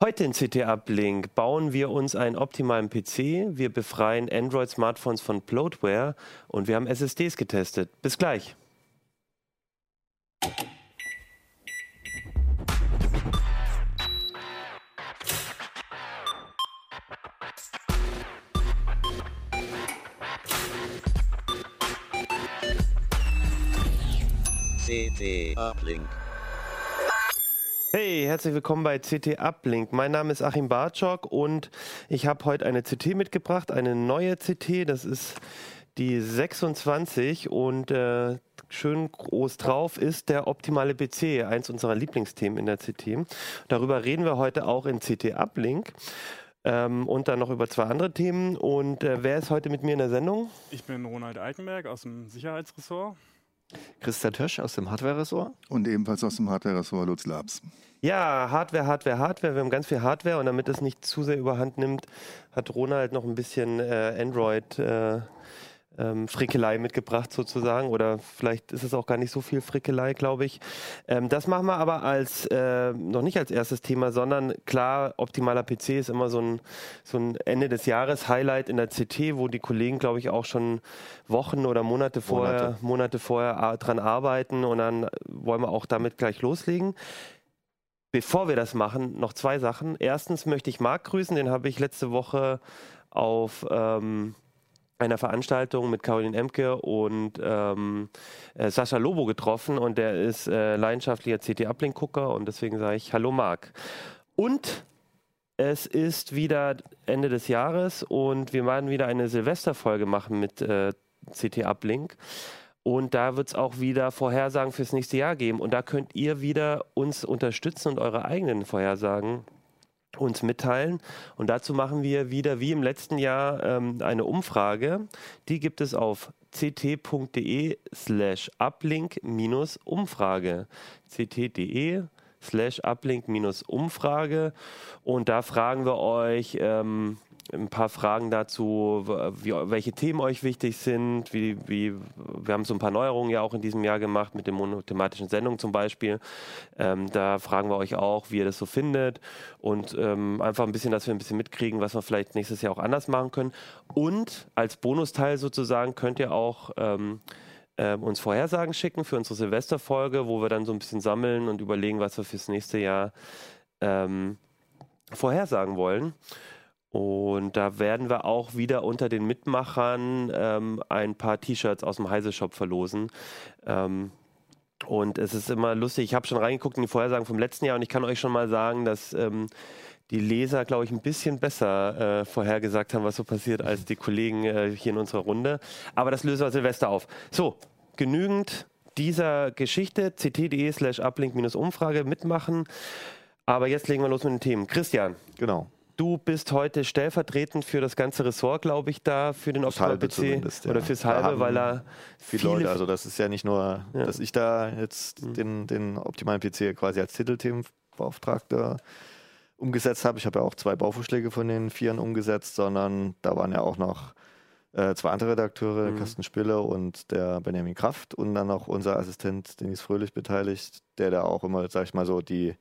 Heute in CT Uplink bauen wir uns einen optimalen PC, wir befreien Android-Smartphones von Bloatware und wir haben SSDs getestet. Bis gleich. CT Uplink. Hey, herzlich willkommen bei CT Uplink. Mein Name ist Achim Bartschok und ich habe heute eine CT mitgebracht, eine neue CT. Das ist die 26 und äh, schön groß drauf ist der optimale PC, eins unserer Lieblingsthemen in der CT. Darüber reden wir heute auch in CT Uplink. Ähm, und dann noch über zwei andere Themen. Und äh, wer ist heute mit mir in der Sendung? Ich bin Ronald Eikenberg aus dem Sicherheitsressort. Christa Tösch aus dem Hardware-Ressort. Und ebenfalls aus dem Hardware-Ressort Lutz Labs. Ja, Hardware, Hardware, Hardware. Wir haben ganz viel Hardware und damit es nicht zu sehr überhand nimmt, hat Ronald noch ein bisschen äh, Android. Äh, ähm, Frickelei mitgebracht sozusagen oder vielleicht ist es auch gar nicht so viel Frickelei, glaube ich. Ähm, das machen wir aber als äh, noch nicht als erstes Thema, sondern klar, optimaler PC ist immer so ein, so ein Ende des Jahres Highlight in der CT, wo die Kollegen, glaube ich, auch schon Wochen oder Monate vorher, Monate, Monate vorher dran arbeiten und dann wollen wir auch damit gleich loslegen. Bevor wir das machen, noch zwei Sachen. Erstens möchte ich Marc grüßen, den habe ich letzte Woche auf ähm, einer Veranstaltung mit Caroline Emke und ähm, äh, Sascha Lobo getroffen und der ist äh, leidenschaftlicher CT-Uplink-Gucker und deswegen sage ich Hallo Marc. Und es ist wieder Ende des Jahres und wir werden wieder eine Silvesterfolge machen mit äh, CT-Uplink. Und da wird es auch wieder Vorhersagen fürs nächste Jahr geben. Und da könnt ihr wieder uns unterstützen und eure eigenen Vorhersagen uns mitteilen. Und dazu machen wir wieder wie im letzten Jahr ähm, eine Umfrage. Die gibt es auf ct.de slash uplink-umfrage. ct.de slash uplink-umfrage. Und da fragen wir euch, ähm, ein paar Fragen dazu, wie, welche Themen euch wichtig sind. Wie, wie, wir haben so ein paar Neuerungen ja auch in diesem Jahr gemacht mit den monothematischen Sendungen zum Beispiel. Ähm, da fragen wir euch auch, wie ihr das so findet und ähm, einfach ein bisschen, dass wir ein bisschen mitkriegen, was wir vielleicht nächstes Jahr auch anders machen können. Und als Bonusteil sozusagen könnt ihr auch ähm, äh, uns Vorhersagen schicken für unsere Silvesterfolge, wo wir dann so ein bisschen sammeln und überlegen, was wir fürs nächste Jahr ähm, vorhersagen wollen. Und da werden wir auch wieder unter den Mitmachern ähm, ein paar T-Shirts aus dem Heise Shop verlosen. Ähm, und es ist immer lustig. Ich habe schon reingeguckt in die Vorhersagen vom letzten Jahr und ich kann euch schon mal sagen, dass ähm, die Leser, glaube ich, ein bisschen besser äh, vorhergesagt haben, was so passiert, als die Kollegen äh, hier in unserer Runde. Aber das lösen wir Silvester auf. So, genügend dieser Geschichte. ct.de slash uplink-umfrage mitmachen. Aber jetzt legen wir los mit den Themen. Christian. Genau. Du bist heute stellvertretend für das ganze Ressort, glaube ich, da für den Optimal PC ja. oder fürs halbe, weil er viele, viele Leute, also das ist ja nicht nur, ja. dass ich da jetzt mhm. den, den optimalen PC quasi als Titelthemenbeauftragter umgesetzt habe. Ich habe ja auch zwei Bauvorschläge von den Vieren umgesetzt, sondern da waren ja auch noch äh, zwei andere Redakteure, mhm. Carsten Spille und der Benjamin Kraft und dann noch unser Assistent Denis Fröhlich beteiligt, der da auch immer, sag ich mal so, die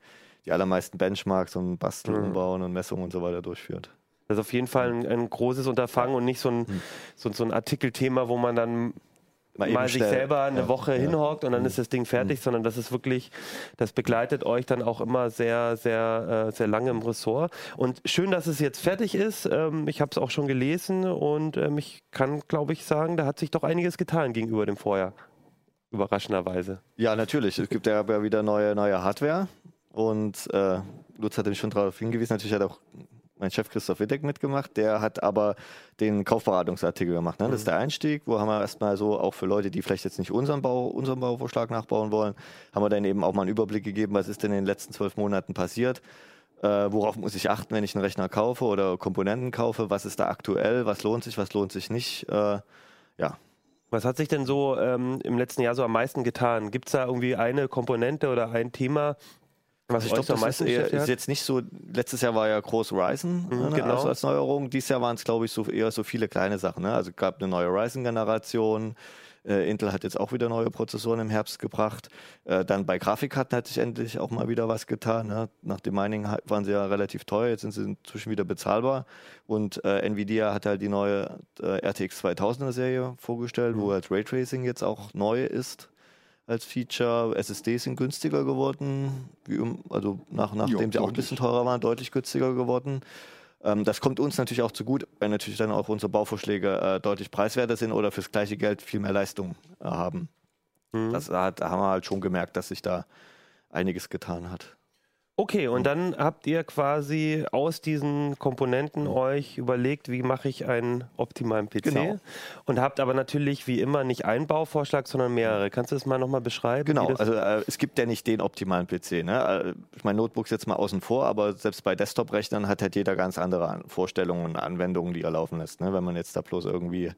die allermeisten Benchmarks und Basteln, mhm. Umbauen und Messungen und so weiter durchführt. Das ist auf jeden Fall ein, ein großes Unterfangen und nicht so ein, mhm. so, so, ein Artikelthema, wo man dann mal, mal sich selber eine ja, Woche ja. hinhockt und dann mhm. ist das Ding fertig, mhm. sondern das ist wirklich, das begleitet euch dann auch immer sehr, sehr, äh, sehr lange im Ressort. Und schön, dass es jetzt fertig ist. Ähm, ich habe es auch schon gelesen und ähm, ich kann, glaube ich, sagen, da hat sich doch einiges getan gegenüber dem Vorjahr. Überraschenderweise. Ja, natürlich. Es gibt ja wieder neue, neue Hardware. Und äh, Lutz hat mich schon darauf hingewiesen, natürlich hat auch mein Chef Christoph Wittek mitgemacht, der hat aber den Kaufberatungsartikel gemacht. Ne? Das ist mhm. der Einstieg, wo haben wir erstmal so, auch für Leute, die vielleicht jetzt nicht unseren, Bau, unseren Bauvorschlag nachbauen wollen, haben wir dann eben auch mal einen Überblick gegeben, was ist denn in den letzten zwölf Monaten passiert. Äh, worauf muss ich achten, wenn ich einen Rechner kaufe oder Komponenten kaufe? Was ist da aktuell? Was lohnt sich, was lohnt sich nicht? Äh, ja, was hat sich denn so ähm, im letzten Jahr so am meisten getan? Gibt es da irgendwie eine Komponente oder ein Thema, was ich glaube, das ist, eher, ist, jetzt nicht so. Letztes Jahr war ja groß Ryzen mhm, ne, genau. also als Neuerung. Dieses Jahr waren es, glaube ich, so eher so viele kleine Sachen. Ne? Also es gab eine neue Ryzen-Generation. Äh, Intel hat jetzt auch wieder neue Prozessoren im Herbst gebracht. Äh, dann bei Grafikkarten hat sich endlich auch mal wieder was getan. Ne? Nach dem Mining waren sie ja relativ teuer, jetzt sind sie inzwischen wieder bezahlbar. Und äh, Nvidia hat halt die neue äh, RTX 2000er Serie vorgestellt, wo halt Raytracing jetzt auch neu ist als Feature. SSDs sind günstiger geworden, wie, also nach, nachdem sie auch ein bisschen teurer waren, deutlich günstiger geworden. Ähm, das kommt uns natürlich auch zugute, weil natürlich dann auch unsere Bauvorschläge äh, deutlich preiswerter sind oder fürs gleiche Geld viel mehr Leistung äh, haben. Mhm. Das hat, da haben wir halt schon gemerkt, dass sich da einiges getan hat. Okay, und dann habt ihr quasi aus diesen Komponenten euch überlegt, wie mache ich einen optimalen PC? Genau. Und habt aber natürlich wie immer nicht einen Bauvorschlag, sondern mehrere. Kannst du das mal nochmal beschreiben? Genau, also äh, es gibt ja nicht den optimalen PC. Ne? Äh, Ich meine, Notebooks jetzt mal außen vor, aber selbst bei Desktop-Rechnern hat halt jeder ganz andere An- Vorstellungen und Anwendungen, die er laufen lässt. Ne? Wenn man jetzt da bloß irgendwie,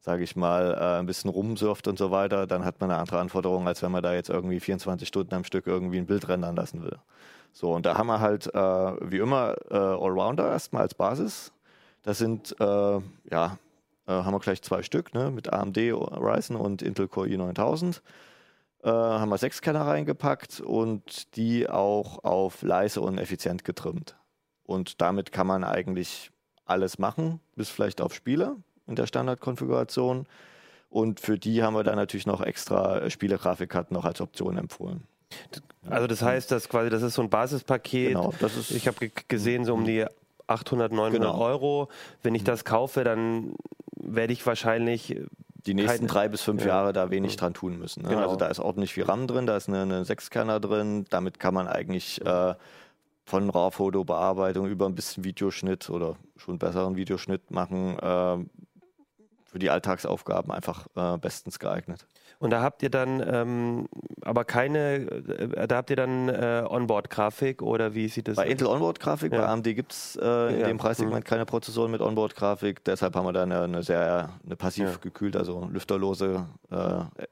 sage ich mal, äh, ein bisschen rumsurft und so weiter, dann hat man eine andere Anforderung, als wenn man da jetzt irgendwie 24 Stunden am Stück irgendwie ein Bild rendern lassen will. So, und da haben wir halt äh, wie immer äh, Allrounder erstmal als Basis. Das sind, äh, ja, äh, haben wir gleich zwei Stück, ne? mit AMD Ryzen und Intel Core i9000 äh, haben wir sechs Scanner reingepackt und die auch auf leise und effizient getrimmt. Und damit kann man eigentlich alles machen, bis vielleicht auf Spiele in der Standardkonfiguration. Und für die haben wir dann natürlich noch extra äh, Spielegrafikkarten noch als Option empfohlen. Also das heißt, dass quasi das ist so ein Basispaket. Genau, das ist Ich habe ge gesehen so um die 800, 900 Genau. Euro. Wenn ich das kaufe, dann werde ich wahrscheinlich die nächsten drei bis fünf Ja. Jahre da wenig dran tun müssen. Ne? Genau. Also da ist ordentlich viel RAM drin, da ist eine, eine Sechskerner drin. Damit kann man eigentlich äh, von RAW-Fotobearbeitung über ein bisschen Videoschnitt oder schon besseren Videoschnitt machen. Äh, für die Alltagsaufgaben einfach äh, bestens geeignet. Und da habt ihr dann ähm, aber keine, äh, da habt ihr dann äh, Onboard-Grafik oder wie sieht das Bei Intel Onboard-Grafik, Ja. bei AMD gibt es äh, in Ja. dem Preissegment keine Prozessoren mit Onboard-Grafik. Deshalb haben wir da eine, eine sehr eine passiv Ja. gekühlt, also lüfterlose, äh,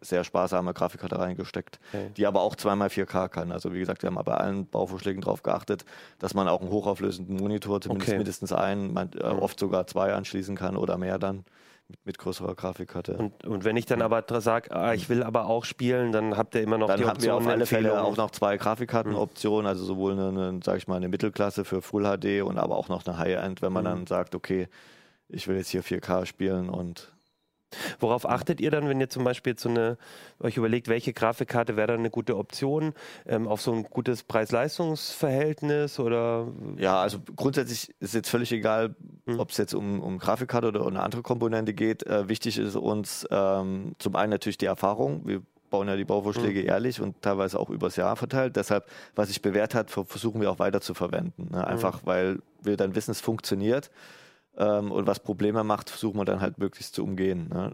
sehr sparsame Grafikkarte reingesteckt, Okay. die aber auch zweimal 4K kann. Also wie gesagt, wir haben bei allen Bauvorschlägen darauf geachtet, dass man auch einen hochauflösenden Monitor, zumindest Okay. mindestens einen, man, äh, oft sogar zwei anschließen kann oder mehr dann mit, mit größerer Grafikkarte. Und, und wenn ich dann aber sage, ah, ich will aber auch spielen, dann habt ihr immer noch Dann die haben wir Option auf alle Fälle auch noch zwei Grafikkartenoptionen, also sowohl eine, eine sag ich mal, eine Mittelklasse für Full HD und aber auch noch eine High-End, wenn man Mhm. dann sagt, okay, ich will jetzt hier 4K spielen und Worauf achtet ihr dann, wenn ihr zum Beispiel so eine, euch überlegt, welche Grafikkarte wäre dann eine gute Option? Ähm, auf so ein gutes Preis-Leistungs-Verhältnis oder ja, also grundsätzlich ist jetzt völlig egal, Mhm. ob es jetzt um, um Grafikkarte oder eine andere Komponente geht. Äh, wichtig ist uns ähm, zum einen natürlich die Erfahrung. Wir bauen ja die Bauvorschläge Mhm. ehrlich und teilweise auch übers Jahr verteilt. Deshalb, was sich bewährt hat, ver- versuchen wir auch weiter zu verwenden. Mhm. Ne? Einfach, weil wir dann wissen, es funktioniert. Ähm, und was Probleme macht, versuchen wir dann halt möglichst zu umgehen. Ne?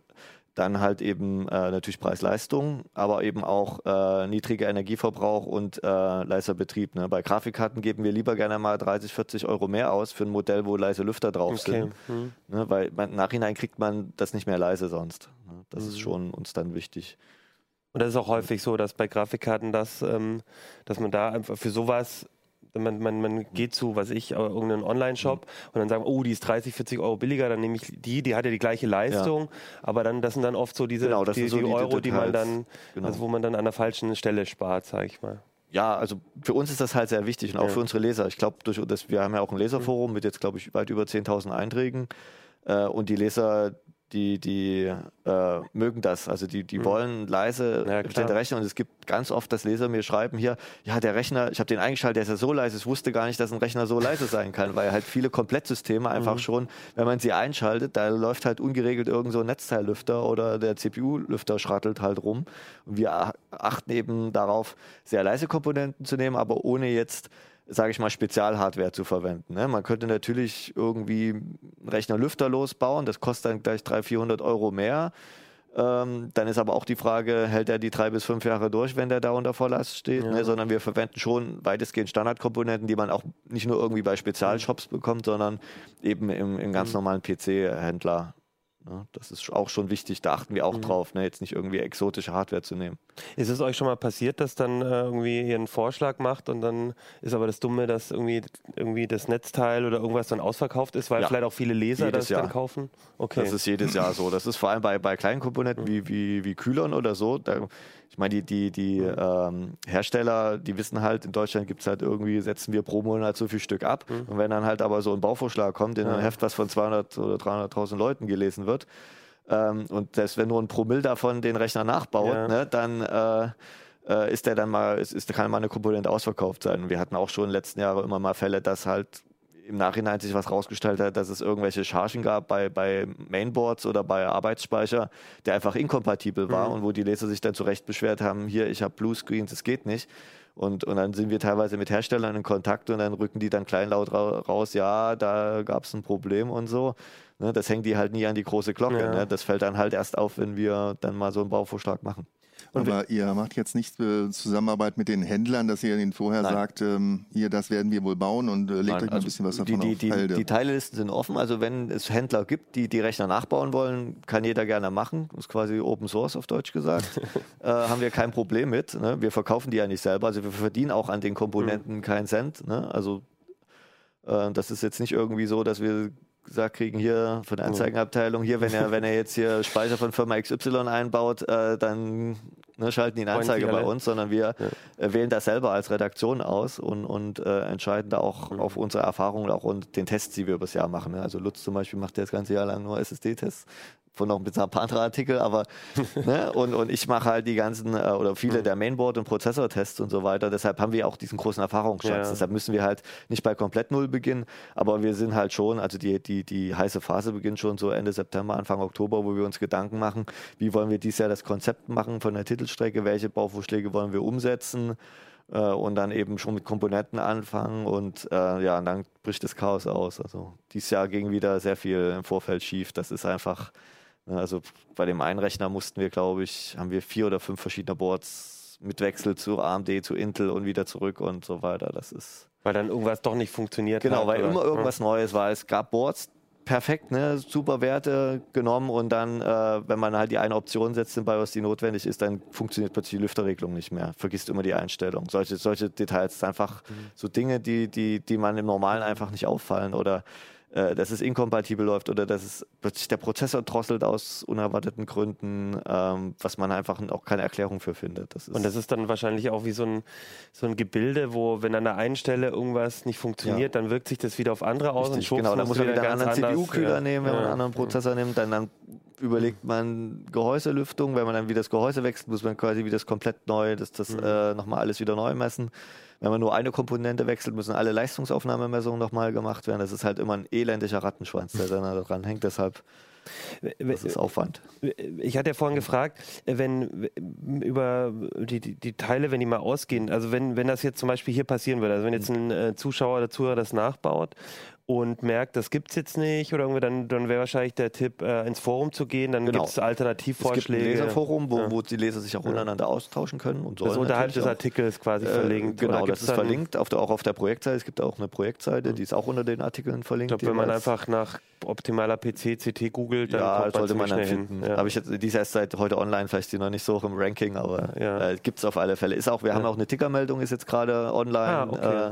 Dann halt eben äh, natürlich Preis-Leistung, aber eben auch äh, niedriger Energieverbrauch und äh, leiser Betrieb. Ne? Bei Grafikkarten geben wir lieber gerne mal 30, 40 Euro mehr aus für ein Modell, wo leise Lüfter drauf okay. sind. Hm. Ne? Weil man, im Nachhinein kriegt man das nicht mehr leise sonst. Ne? Das Mhm. ist schon uns dann wichtig. Und das ist auch häufig so, dass bei Grafikkarten das, ähm, dass man da einfach für sowas, man, man, man geht zu, was ich, äh, irgendeinen Online-Shop und dann sagen, oh, die ist 30, 40 Euro billiger, dann nehme ich die, die hat ja die gleiche Leistung, aber dann, das sind dann oft so diese Genau, die, so die die Euro, die man Details. dann, Genau. also wo man dann an der falschen Stelle spart, sage ich mal. Ja, also für uns ist das halt sehr wichtig und auch Ja. für unsere Leser. Ich glaube, durch das, wir haben ja auch ein Leserforum mit jetzt, glaube ich, weit über 10.000 Einträgen. Äh, und die Leser, die, die äh, mögen das. Also die, die wollen leise Mhm. Ja, klar. Rechner. Und es gibt ganz oft, dass Leser mir schreiben hier, ja, der Rechner, ich habe den eingeschaltet, der ist ja so leise, ich wusste gar nicht, dass ein Rechner so leise sein kann, weil halt viele Komplettsysteme einfach Mhm. schon, wenn man sie einschaltet, da läuft halt ungeregelt irgend so ein Netzteillüfter oder der CPU-Lüfter schrattelt halt rum. Und wir achten eben darauf, sehr leise Komponenten zu nehmen, aber ohne jetzt sage ich mal, Spezialhardware zu verwenden. Ne? Man könnte natürlich irgendwie einen Rechner lüfterlos bauen, das kostet dann gleich 300, 400 Euro mehr. Ähm, dann ist aber auch die Frage, hält er die drei bis fünf Jahre durch, wenn der da unter Volllast steht? Ja. Ne? Sondern wir verwenden schon weitestgehend Standardkomponenten, die man auch nicht nur irgendwie bei Spezialshops bekommt, sondern eben im, im ganz normalen PC-Händler. Ne? Das ist auch schon wichtig, da achten wir auch drauf, ne? jetzt nicht irgendwie exotische Hardware zu nehmen. Ist es euch schon mal passiert, dass dann äh, irgendwie ihr einen Vorschlag macht und dann ist aber das Dumme, dass irgendwie, irgendwie das Netzteil oder irgendwas dann ausverkauft ist, weil Ja. vielleicht auch viele Leser Jedes das Jahr. dann kaufen? Okay. Das ist jedes Jahr so. Das ist vor allem bei, bei kleinen Komponenten wie, wie, wie Kühlern oder so. Da, ich meine, die, die, die ähm, Hersteller, die wissen halt, in Deutschland gibt es halt irgendwie, setzen wir pro Monat so viel Stück ab. Und wenn dann halt aber so ein Bauvorschlag kommt, in einem Heft, was von 200 oder 300.000 Leuten gelesen wird, ähm, und selbst wenn nur ein Promille davon den Rechner nachbaut, Ja. ne, dann äh, äh, ist der dann mal, ist, ist, kann mal eine Komponente ausverkauft sein. Und wir hatten auch schon in den letzten Jahren immer mal Fälle, dass halt im Nachhinein sich was rausgestellt hat, dass es irgendwelche Chargen gab bei, bei Mainboards oder bei Arbeitsspeicher, der einfach inkompatibel war und wo die Leser sich dann zu Recht beschwert haben, hier, ich habe Bluescreens, das geht nicht. Und, und dann sind wir teilweise mit Herstellern in Kontakt und dann rücken die dann kleinlaut ra raus, ja, da gab es ein Problem und so. Ne, das hängt die halt nie an die große Glocke. Ja. Ne? Das fällt dann halt erst auf, wenn wir dann mal so einen Bauvorschlag machen. Aber ihr macht jetzt nicht äh, Zusammenarbeit mit den Händlern, dass ihr ihnen vorher Nein. sagt, ähm, hier, das werden wir wohl bauen und äh, legt Nein, euch mal ein also bisschen was die, davon die, auf die, die Teillisten sind offen. Also wenn es Händler gibt, die die Rechner nachbauen wollen, kann jeder gerne machen. Das ist quasi Open Source auf Deutsch gesagt. äh, haben wir kein Problem mit. Ne? Wir verkaufen die ja nicht selber. Also wir verdienen auch an den Komponenten keinen Cent. Ne? Also äh, das ist jetzt nicht irgendwie so, dass wir gesagt kriegen, hier von der Anzeigenabteilung, hier, wenn er, wenn er jetzt hier Speicher von Firma XY einbaut, äh, dann ne, schalten die eine Anzeige bei uns, sondern wir äh, wählen das selber als Redaktion aus und, und äh, entscheiden da auch auf unsere Erfahrungen auch und den Tests, die wir übers Jahr machen. Ne? Also Lutz zum Beispiel macht ja das ganze Jahr lang nur SSD-Tests von noch ein bisschen ein paar andere Artikel, aber ne? und, und ich mache halt die ganzen äh, oder viele der Mainboard- und Prozessortests und so weiter. Deshalb haben wir auch diesen großen Erfahrungsschatz. Ja. Deshalb müssen wir halt nicht bei komplett null beginnen, aber wir sind halt schon, also die, die, die heiße Phase beginnt schon so Ende September, Anfang Oktober, wo wir uns Gedanken machen, wie wollen wir dieses Jahr das Konzept machen von der Titelstrecke, welche Bauvorschläge wollen wir umsetzen äh, und dann eben schon mit Komponenten anfangen und äh, ja, und dann bricht das Chaos aus. Also dieses Jahr ging wieder sehr viel im Vorfeld schief. Das ist einfach, also bei dem einen Rechner mussten wir, glaube ich, haben wir vier oder fünf verschiedene Boards mit Wechsel zu AMD, zu Intel und wieder zurück und so weiter. Das ist Weil dann irgendwas doch nicht funktioniert Genau, hat. weil oder? immer irgendwas Neues war. Es gab Boards, perfekt, ne, super Werte genommen und dann, äh, wenn man halt die eine Option setzt in BIOS, die notwendig ist, dann funktioniert plötzlich die Lüfterregelung nicht mehr. Vergisst immer die Einstellung. Solche, solche Details, einfach so Dinge, die, die, die man im Normalen einfach nicht auffallen oder äh, dass es inkompatibel läuft oder dass es plötzlich der Prozessor drosselt aus unerwarteten Gründen, ähm, was man einfach auch keine Erklärung für findet. Das ist, Und das ist dann wahrscheinlich auch wie so ein, so ein Gebilde, wo, wenn an der einen Stelle irgendwas nicht funktioniert, dann wirkt sich das wieder auf andere aus und Richtig, schwupps genau, da muss man wieder einen anderen CPU-Kühler ja, nehmen, wenn man ja, einen anderen Prozessor nimmt, dann, dann überlegt man Gehäuselüftung, wenn man dann wieder das Gehäuse wechselt, muss man quasi wieder das komplett neu, das, das Mhm. äh, nochmal alles wieder neu messen. Wenn man nur eine Komponente wechselt, müssen alle Leistungsaufnahmemessungen nochmal gemacht werden. Das ist halt immer ein elendiger Rattenschwanz, der dann da dran hängt. Deshalb das ist Aufwand. Ich hatte ja vorhin gefragt, wenn über die, die, die Teile, wenn die mal ausgehen, also wenn, wenn das jetzt zum Beispiel hier passieren würde, also wenn jetzt ein äh, Zuschauer oder Zuhörer das nachbaut und merkt, das gibt's jetzt nicht oder irgendwie, dann, dann wäre wahrscheinlich der Tipp, äh, ins Forum zu gehen, dann Genau. gibt es Es gibt ein Alternativvorschläge. Leserforum, wo, Ja. wo die Leser sich auch untereinander austauschen können und sollen das unterhalb natürlich des. Artikels quasi Äh, verlinkt. Genau, das gibt's ist verlinkt, auf der, auch auf der Projektseite. Es gibt auch eine Projektseite, die ist auch unter den Artikeln Ich verlinkt. glaube, wenn man einfach nach optimaler PC, CT googelt, dann ja, sollte man dann finden. Ja. Habe ich jetzt, die ist erst seit heute online, vielleicht ist die noch nicht so hoch im Ranking, aber Ja. äh, gibt es auf alle Fälle. Ist auch, wir haben auch eine Tickermeldung, ist jetzt gerade online. Ah, okay.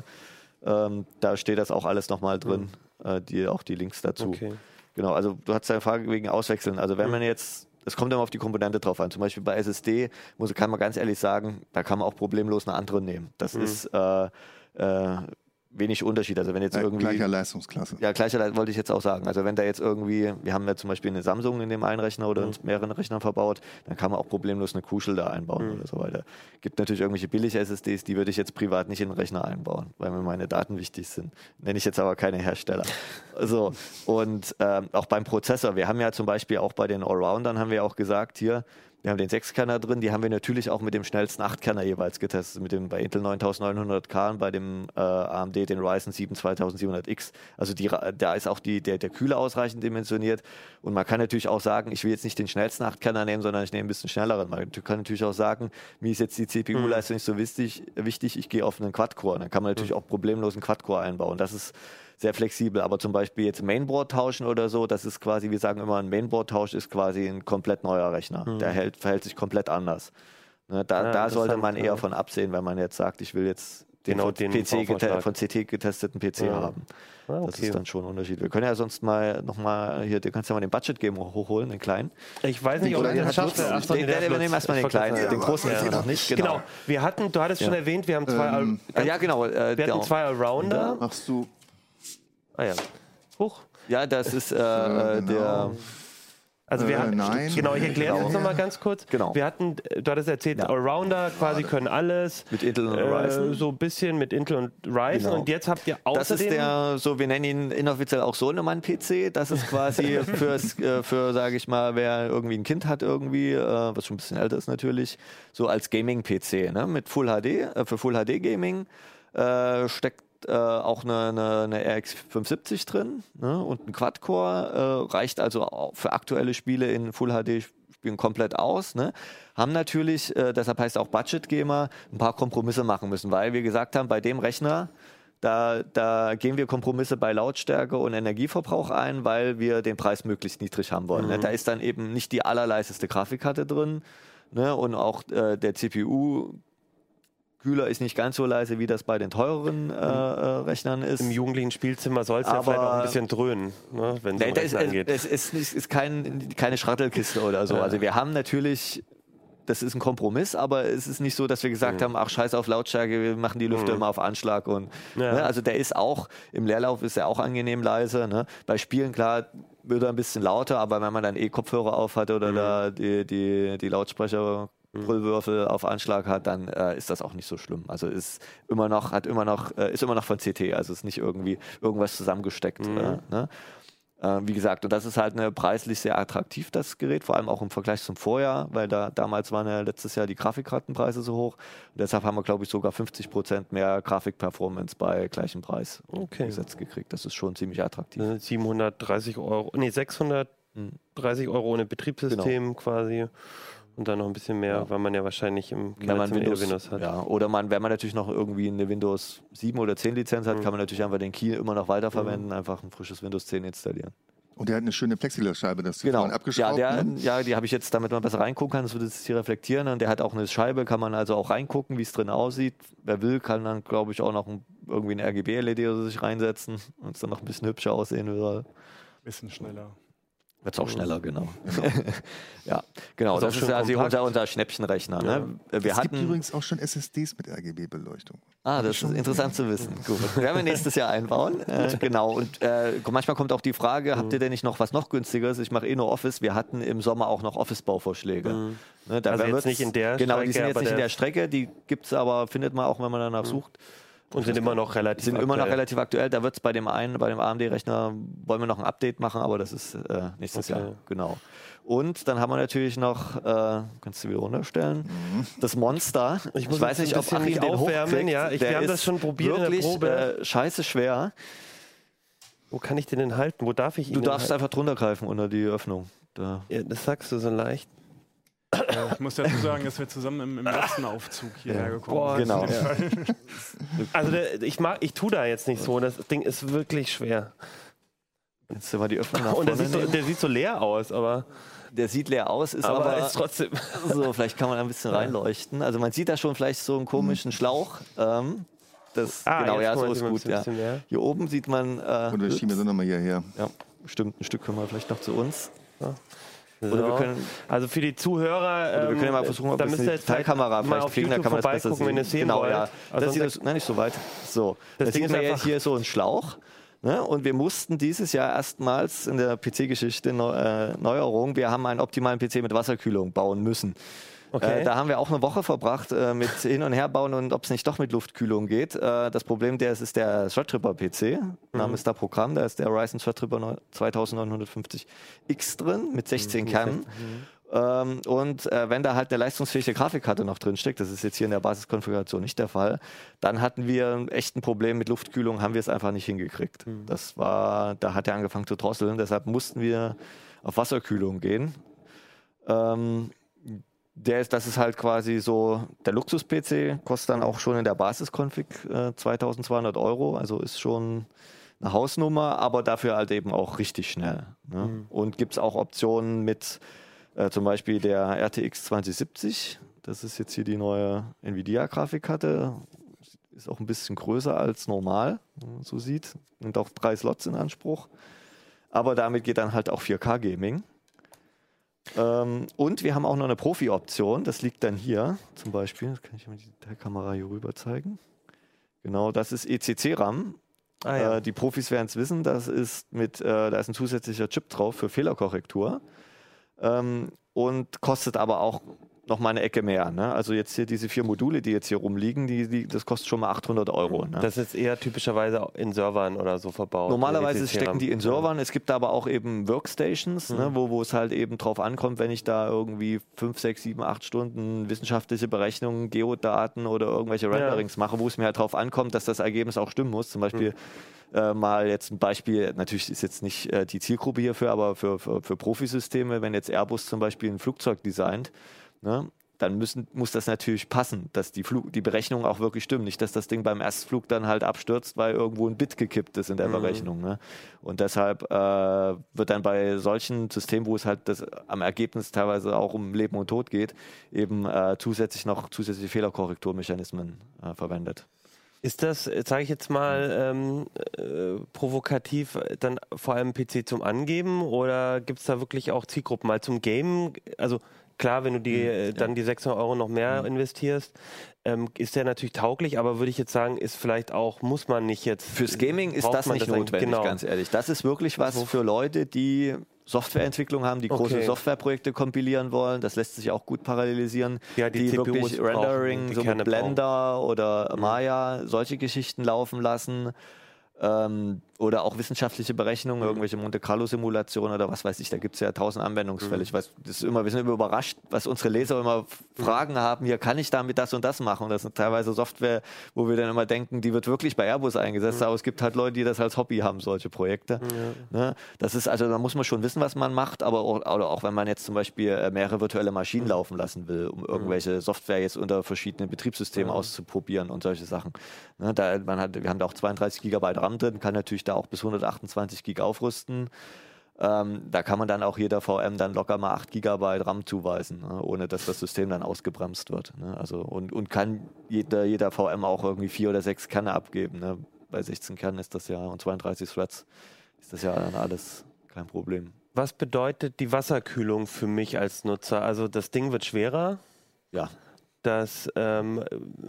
Äh, ähm, da steht das auch alles nochmal drin, äh, die, auch die Links dazu. Okay. Genau, also du hast deine Frage wegen Auswechseln. Also wenn man jetzt, es kommt immer auf die Komponente drauf an. Zum Beispiel bei SSD muss, kann man ganz ehrlich sagen, da kann man auch problemlos eine andere nehmen. Das ist äh, äh, wenig Unterschied. Also wenn jetzt irgendwie Gleicher Leistungsklasse. ja, gleicher wollte ich jetzt auch sagen. Also wenn da jetzt irgendwie, wir haben ja zum Beispiel eine Samsung in dem einen Rechner oder in mehreren Rechnern verbaut, dann kann man auch problemlos eine Kuschel da einbauen oder so weiter. Gibt natürlich irgendwelche billige SSDs, die würde ich jetzt privat nicht in den Rechner einbauen, weil mir meine Daten wichtig sind. Nenne ich jetzt aber keine Hersteller. So, und ähm, auch beim Prozessor, wir haben ja zum Beispiel auch bei den Allroundern haben wir auch gesagt, hier, wir haben den 6-Kerner drin, die haben wir natürlich auch mit dem schnellsten 8-Kerner jeweils getestet, mit dem bei Intel 9900K und bei dem äh, AMD den Ryzen 7 2700X. Also die, da ist auch die, der, der Kühler ausreichend dimensioniert und man kann natürlich auch sagen, ich will jetzt nicht den schnellsten 8-Kerner nehmen, sondern ich nehme ein bisschen schnelleren. Man kann natürlich auch sagen, mir ist jetzt die CPU-Leistung nicht so wichtig, wichtig, ich gehe auf einen Quad-Core. Dann kann man natürlich auch problemlos einen Quad-Core einbauen. Das ist sehr flexibel, aber zum Beispiel jetzt Mainboard tauschen oder so, das ist quasi, wir sagen immer, ein Mainboard-Tausch ist quasi ein komplett neuer Rechner. Der hält, verhält sich komplett anders. Ne, da, Ja, da sollte man eher ja. von absehen, wenn man jetzt sagt, ich will jetzt den, Genau den PC von CT getesteten PC Ja. haben. Ah, Das okay. ist dann schon ein Unterschied. Wir können ja sonst mal nochmal hier, du kannst ja mal den Budget Gamer hochholen, den kleinen. Ich weiß nicht, ob ihr das so, Den, nee, der, hat wir Lutz. nehmen erstmal den kleinen, sagen. den großen Ja. ja. noch nicht. Genau. Genau. wir hatten, du hattest schon Ja. erwähnt, wir haben zwei, Ähm, Al- Äh, ja, genau. Äh, wir hatten zwei Allrounder. Machst du. Ah ja. Hoch. ja, das ist äh, Äh, äh, der. genau. Also wir Äh, hatten, nein. genau, ich erkläre es Genau. jetzt nochmal ganz kurz. Genau. Wir hatten, äh, du hattest erzählt, Ja. Allrounder quasi können alles. Mit Intel und Äh, Ryzen. so ein bisschen mit Intel und Ryzen. Genau. Und jetzt habt ihr Das außerdem... ist der, so wir nennen ihn inoffiziell auch Sohnemann-PC. Das ist quasi fürs, äh, für, sage ich mal, wer irgendwie ein Kind hat irgendwie, äh, was schon ein bisschen älter ist natürlich, so als Gaming-PC, ne? Mit Full HD, äh, für Full HD Gaming äh, steckt äh, auch eine, eine, eine RX 570 drin ne? und ein Quad-Core, äh, reicht also für aktuelle Spiele in Full HD spielen komplett aus. Ne? Haben natürlich, äh, deshalb heißt auch Budget Gamer, ein paar Kompromisse machen müssen, weil wir gesagt haben, bei dem Rechner, da, da gehen wir Kompromisse bei Lautstärke und Energieverbrauch ein, weil wir den Preis möglichst niedrig haben wollen. Ne? Da ist dann eben nicht die allerleiseste Grafikkarte drin ne? und auch äh, der CPU. Kühler ist nicht ganz so leise, wie das bei den teureren äh, äh, Rechnern ist. Im jugendlichen Spielzimmer soll es ja vielleicht auch ein bisschen dröhnen, ne, wenn es Nee, es, angeht. es ist, nicht, ist kein, keine Schrattelkiste oder so. Also wir haben natürlich, das ist ein Kompromiss, aber es ist nicht so, dass wir gesagt haben, ach scheiß auf Lautstärke, wir machen die Lüfter immer auf Anschlag. Und, Ja. ne, also der ist auch, im Leerlauf ist er auch angenehm leise. Ne? Bei Spielen, klar, wird er ein bisschen lauter, aber wenn man dann eh Kopfhörer auf hat oder da die, die, die Lautsprecher Brüllwürfel auf Anschlag hat, dann äh, ist das auch nicht so schlimm. Also ist immer noch, hat immer noch, äh, ist immer noch von CT, also ist nicht irgendwie irgendwas zusammengesteckt. Äh, ne? Äh, wie gesagt, und das ist halt eine preislich sehr attraktiv, das Gerät, vor allem auch im Vergleich zum Vorjahr, weil da damals waren ja letztes Jahr die Grafikkartenpreise so hoch. Und deshalb haben wir, glaube ich, sogar 50 Prozent mehr Grafikperformance bei gleichem Preis Okay. gesetzt gekriegt. Das ist schon ziemlich attraktiv. Äh, 730 Euro, nee, 630 Euro ohne Betriebssystem quasi. Und dann noch ein bisschen mehr, Ja. weil man ja wahrscheinlich im Wenn man Kinderzimmer Windows, eher Windows hat. Ja, oder man, wenn man natürlich noch irgendwie eine Windows 7 oder 10 Lizenz Mhm. hat, kann man natürlich einfach den Key immer noch weiterverwenden, einfach ein frisches Windows 10 installieren. Und der hat eine schöne Plexiglasscheibe, das Genau. vorhin Ja, abgeschraubt. der, ne? ja, die habe ich jetzt, damit man besser reingucken kann, das wird jetzt hier reflektieren. Und der hat auch eine Scheibe, kann man also auch reingucken, wie es drin aussieht. Wer will, kann dann, glaube ich, auch noch ein, irgendwie eine RGB-LED oder so sich reinsetzen und es dann noch ein bisschen hübscher aussehen soll. Bisschen schneller. Wird es auch schneller, genau. ja, genau. Also das ist also kompakt. unser, unser Schnäppchenrechner. Ne? Wir es gibt hatten, übrigens auch schon SSDs mit RGB-Beleuchtung. Ah, das ist interessant zu wissen. Gut. Werden wir nächstes Jahr einbauen. Äh, genau. Und äh, manchmal kommt auch die Frage, habt ihr denn nicht noch was noch günstigeres? Ich mache eh nur Office. Wir hatten im Sommer auch noch Office-Bauvorschläge. Ne, da Also jetzt nicht in der Genau, die Strecke, sind jetzt nicht in der- der Strecke. Die gibt es aber, findet man auch, wenn man danach sucht. Und sind immer noch relativ sind immer noch aktuell. relativ aktuell. Da wird es bei dem einen, bei dem AMD-Rechner, wollen wir noch ein Update machen, aber das ist äh, nächstes Okay. Jahr. Genau. Und dann haben wir natürlich noch, äh, kannst du wieder runterstellen, das Monster. Ich muss weiß nicht, ob Achim den aufwärmen, hochkriegt. ja. Ich- wir haben das schon probiert in der wirklich, Probe. Äh, scheiße schwer. Wo kann ich den denn halten? Wo darf ich ihn Du darfst halten? einfach drunter greifen unter die Öffnung. Da. Ja, das sagst du so leicht. Ich muss dazu sagen, dass wir zusammen im, im letzten Aufzug hierher gekommen Boah, sind. Genau. Also der, ich mag, ich tue da jetzt nicht so. Das Ding ist wirklich schwer. Jetzt mal die Öffnung nach Und der sieht, so, der sieht so leer aus, aber, Der sieht leer aus, ist aber, aber, ist trotzdem. so, vielleicht kann man ein bisschen reinleuchten. Also man sieht da schon vielleicht so einen komischen Schlauch. Ähm, das, Ah, genau, jetzt ja, so ist gut. ein Ja. bisschen mehr. Hier oben sieht man, äh, Und wir schieben das nochmal hierher. ja, stimmt, ein Stück können wir vielleicht noch zu uns. So. Oder wir können, also für die Zuhörer, oder wir ähm, können ja mal versuchen, ob da müsst die ihr jetzt Teilkamera vielleicht auf kriegen, da YouTube kann man das besser vorbeigucken, wenn ihr sehen. sehen Genau, wollt. ja. Also das sieht das, nein, nicht so weit. So, Das das Ding ist einfach- hier so ein Schlauch. Ne? Und wir mussten dieses Jahr erstmals in der PC-Geschichte Neu äh, Neuerung, wir haben einen optimalen PC mit Wasserkühlung bauen müssen. Okay. Äh, da haben wir auch eine Woche verbracht äh, mit Hin- und Herbauen und ob es nicht doch mit Luftkühlung geht. Äh, das Problem der ist, ist der Threadripper PC. Name ist da Programm. Da ist der Ryzen Threadripper neu- 2950X drin mit 16 Kernen. Ähm, und äh, wenn da halt eine leistungsfähige Grafikkarte noch drin steckt, das ist jetzt hier in der Basiskonfiguration nicht der Fall, dann hatten wir echt ein Problem mit Luftkühlung, haben wir es einfach nicht hingekriegt. Das war, da hat er angefangen zu drosseln, deshalb mussten wir auf Wasserkühlung gehen. Ähm, der ist, das ist halt quasi so, der Luxus-PC kostet dann auch schon in der Basiskonfig äh, 2200 Euro, also ist schon eine Hausnummer, aber dafür halt eben auch richtig schnell. Ne? Und gibt es auch Optionen mit äh, zum Beispiel der RTX 2070, Das ist jetzt hier die neue Nvidia-Grafikkarte. Ist auch ein bisschen größer als normal, so sieht. Nimmt auch drei Slots in Anspruch. Aber damit geht dann halt auch 4K-Gaming. Ähm, und wir haben auch noch eine Profi-Option. Das liegt dann hier zum Beispiel. Das kann ich mal die Detailkamera hier rüber zeigen. Genau, das ist ECC-RAM. Ah, ja. Äh, die Profis werden es wissen, das ist mit, äh, da ist ein zusätzlicher Chip drauf für Fehlerkorrektur. Ähm, und kostet aber auch noch mal eine Ecke mehr. Ne? Also jetzt hier diese vier Module, die jetzt hier rumliegen, die, die, das kostet schon mal 800 Euro. Ne? Das ist eher typischerweise in Servern oder so verbaut. Normalerweise stecken die in Servern. Es gibt aber auch eben Workstations, ne, wo, wo es halt eben drauf ankommt, wenn ich da irgendwie 5, 6, 7, 8 Stunden wissenschaftliche Berechnungen, Geodaten oder irgendwelche Renderings mache, wo es mir halt drauf ankommt, dass das Ergebnis auch stimmen muss. Zum Beispiel äh, mal jetzt ein Beispiel, natürlich ist jetzt nicht äh, die Zielgruppe hierfür, aber für, für, für Profisysteme, wenn jetzt Airbus zum Beispiel ein Flugzeug designt, ne, dann müssen, muss das natürlich passen, dass die, Flug, die Berechnungen auch wirklich stimmen. Nicht, dass das Ding beim Erstflug dann halt abstürzt, weil irgendwo ein Bit gekippt ist in der Berechnung. Ne? Und deshalb äh, wird dann bei solchen Systemen, wo es halt das, am Ergebnis teilweise auch um Leben und Tod geht, eben äh, zusätzlich noch zusätzliche Fehlerkorrekturmechanismen äh, verwendet. Ist das, sage ich jetzt mal, ähm, äh, provokativ dann vor allem PC zum Angeben oder gibt es da wirklich auch Zielgruppen mal zum Gamen? Also klar, wenn du die, äh, dann die 600 Euro noch mehr investierst, ähm, ist der natürlich tauglich, aber würde ich jetzt sagen, ist vielleicht auch, muss man nicht jetzt. Fürs Gaming ist das nicht eigentlich- notwendig, genau. ganz ehrlich. Das ist wirklich was für Leute, die Softwareentwicklung haben, die große Okay. Softwareprojekte kompilieren wollen. Das lässt sich auch gut parallelisieren. Ja, die CPUs wirklich brauchen, Rendering, die so Kerne mit Blender oder Maya, solche Geschichten laufen lassen. Ähm, oder auch wissenschaftliche Berechnungen, irgendwelche Monte Carlo-Simulationen oder was weiß ich, da gibt es ja tausend Anwendungsfälle. Ich weiß, das ist immer, wir sind immer überrascht, was unsere Leser immer f- Fragen haben, hier kann ich damit das und das machen. Und das sind teilweise Software, wo wir dann immer denken, die wird wirklich bei Airbus eingesetzt, aber es gibt halt Leute, die das als Hobby haben, solche Projekte. Ne? Das ist also, da muss man schon wissen, was man macht, aber auch, oder auch wenn man jetzt zum Beispiel äh, mehrere virtuelle Maschinen laufen lassen will, um irgendwelche Software jetzt unter verschiedenen Betriebssystemen auszuprobieren und solche Sachen. Ne? Da, man hat, wir haben da auch 32 Gigabyte RAM drin, kann natürlich da auch bis 128 Gig aufrüsten. Ähm, da kann man dann auch jeder VM dann locker mal 8 Gigabyte RAM zuweisen, ne? ohne dass das System dann ausgebremst wird. Ne? Also, und, und kann jeder, jeder VM auch irgendwie vier oder sechs Kerne abgeben. Ne? Bei 16 Kernen ist das ja und 32 Threads ist das ja dann alles kein Problem. Was bedeutet die Wasserkühlung für mich als Nutzer? Also das Ding wird schwerer. Ja, Das ähm,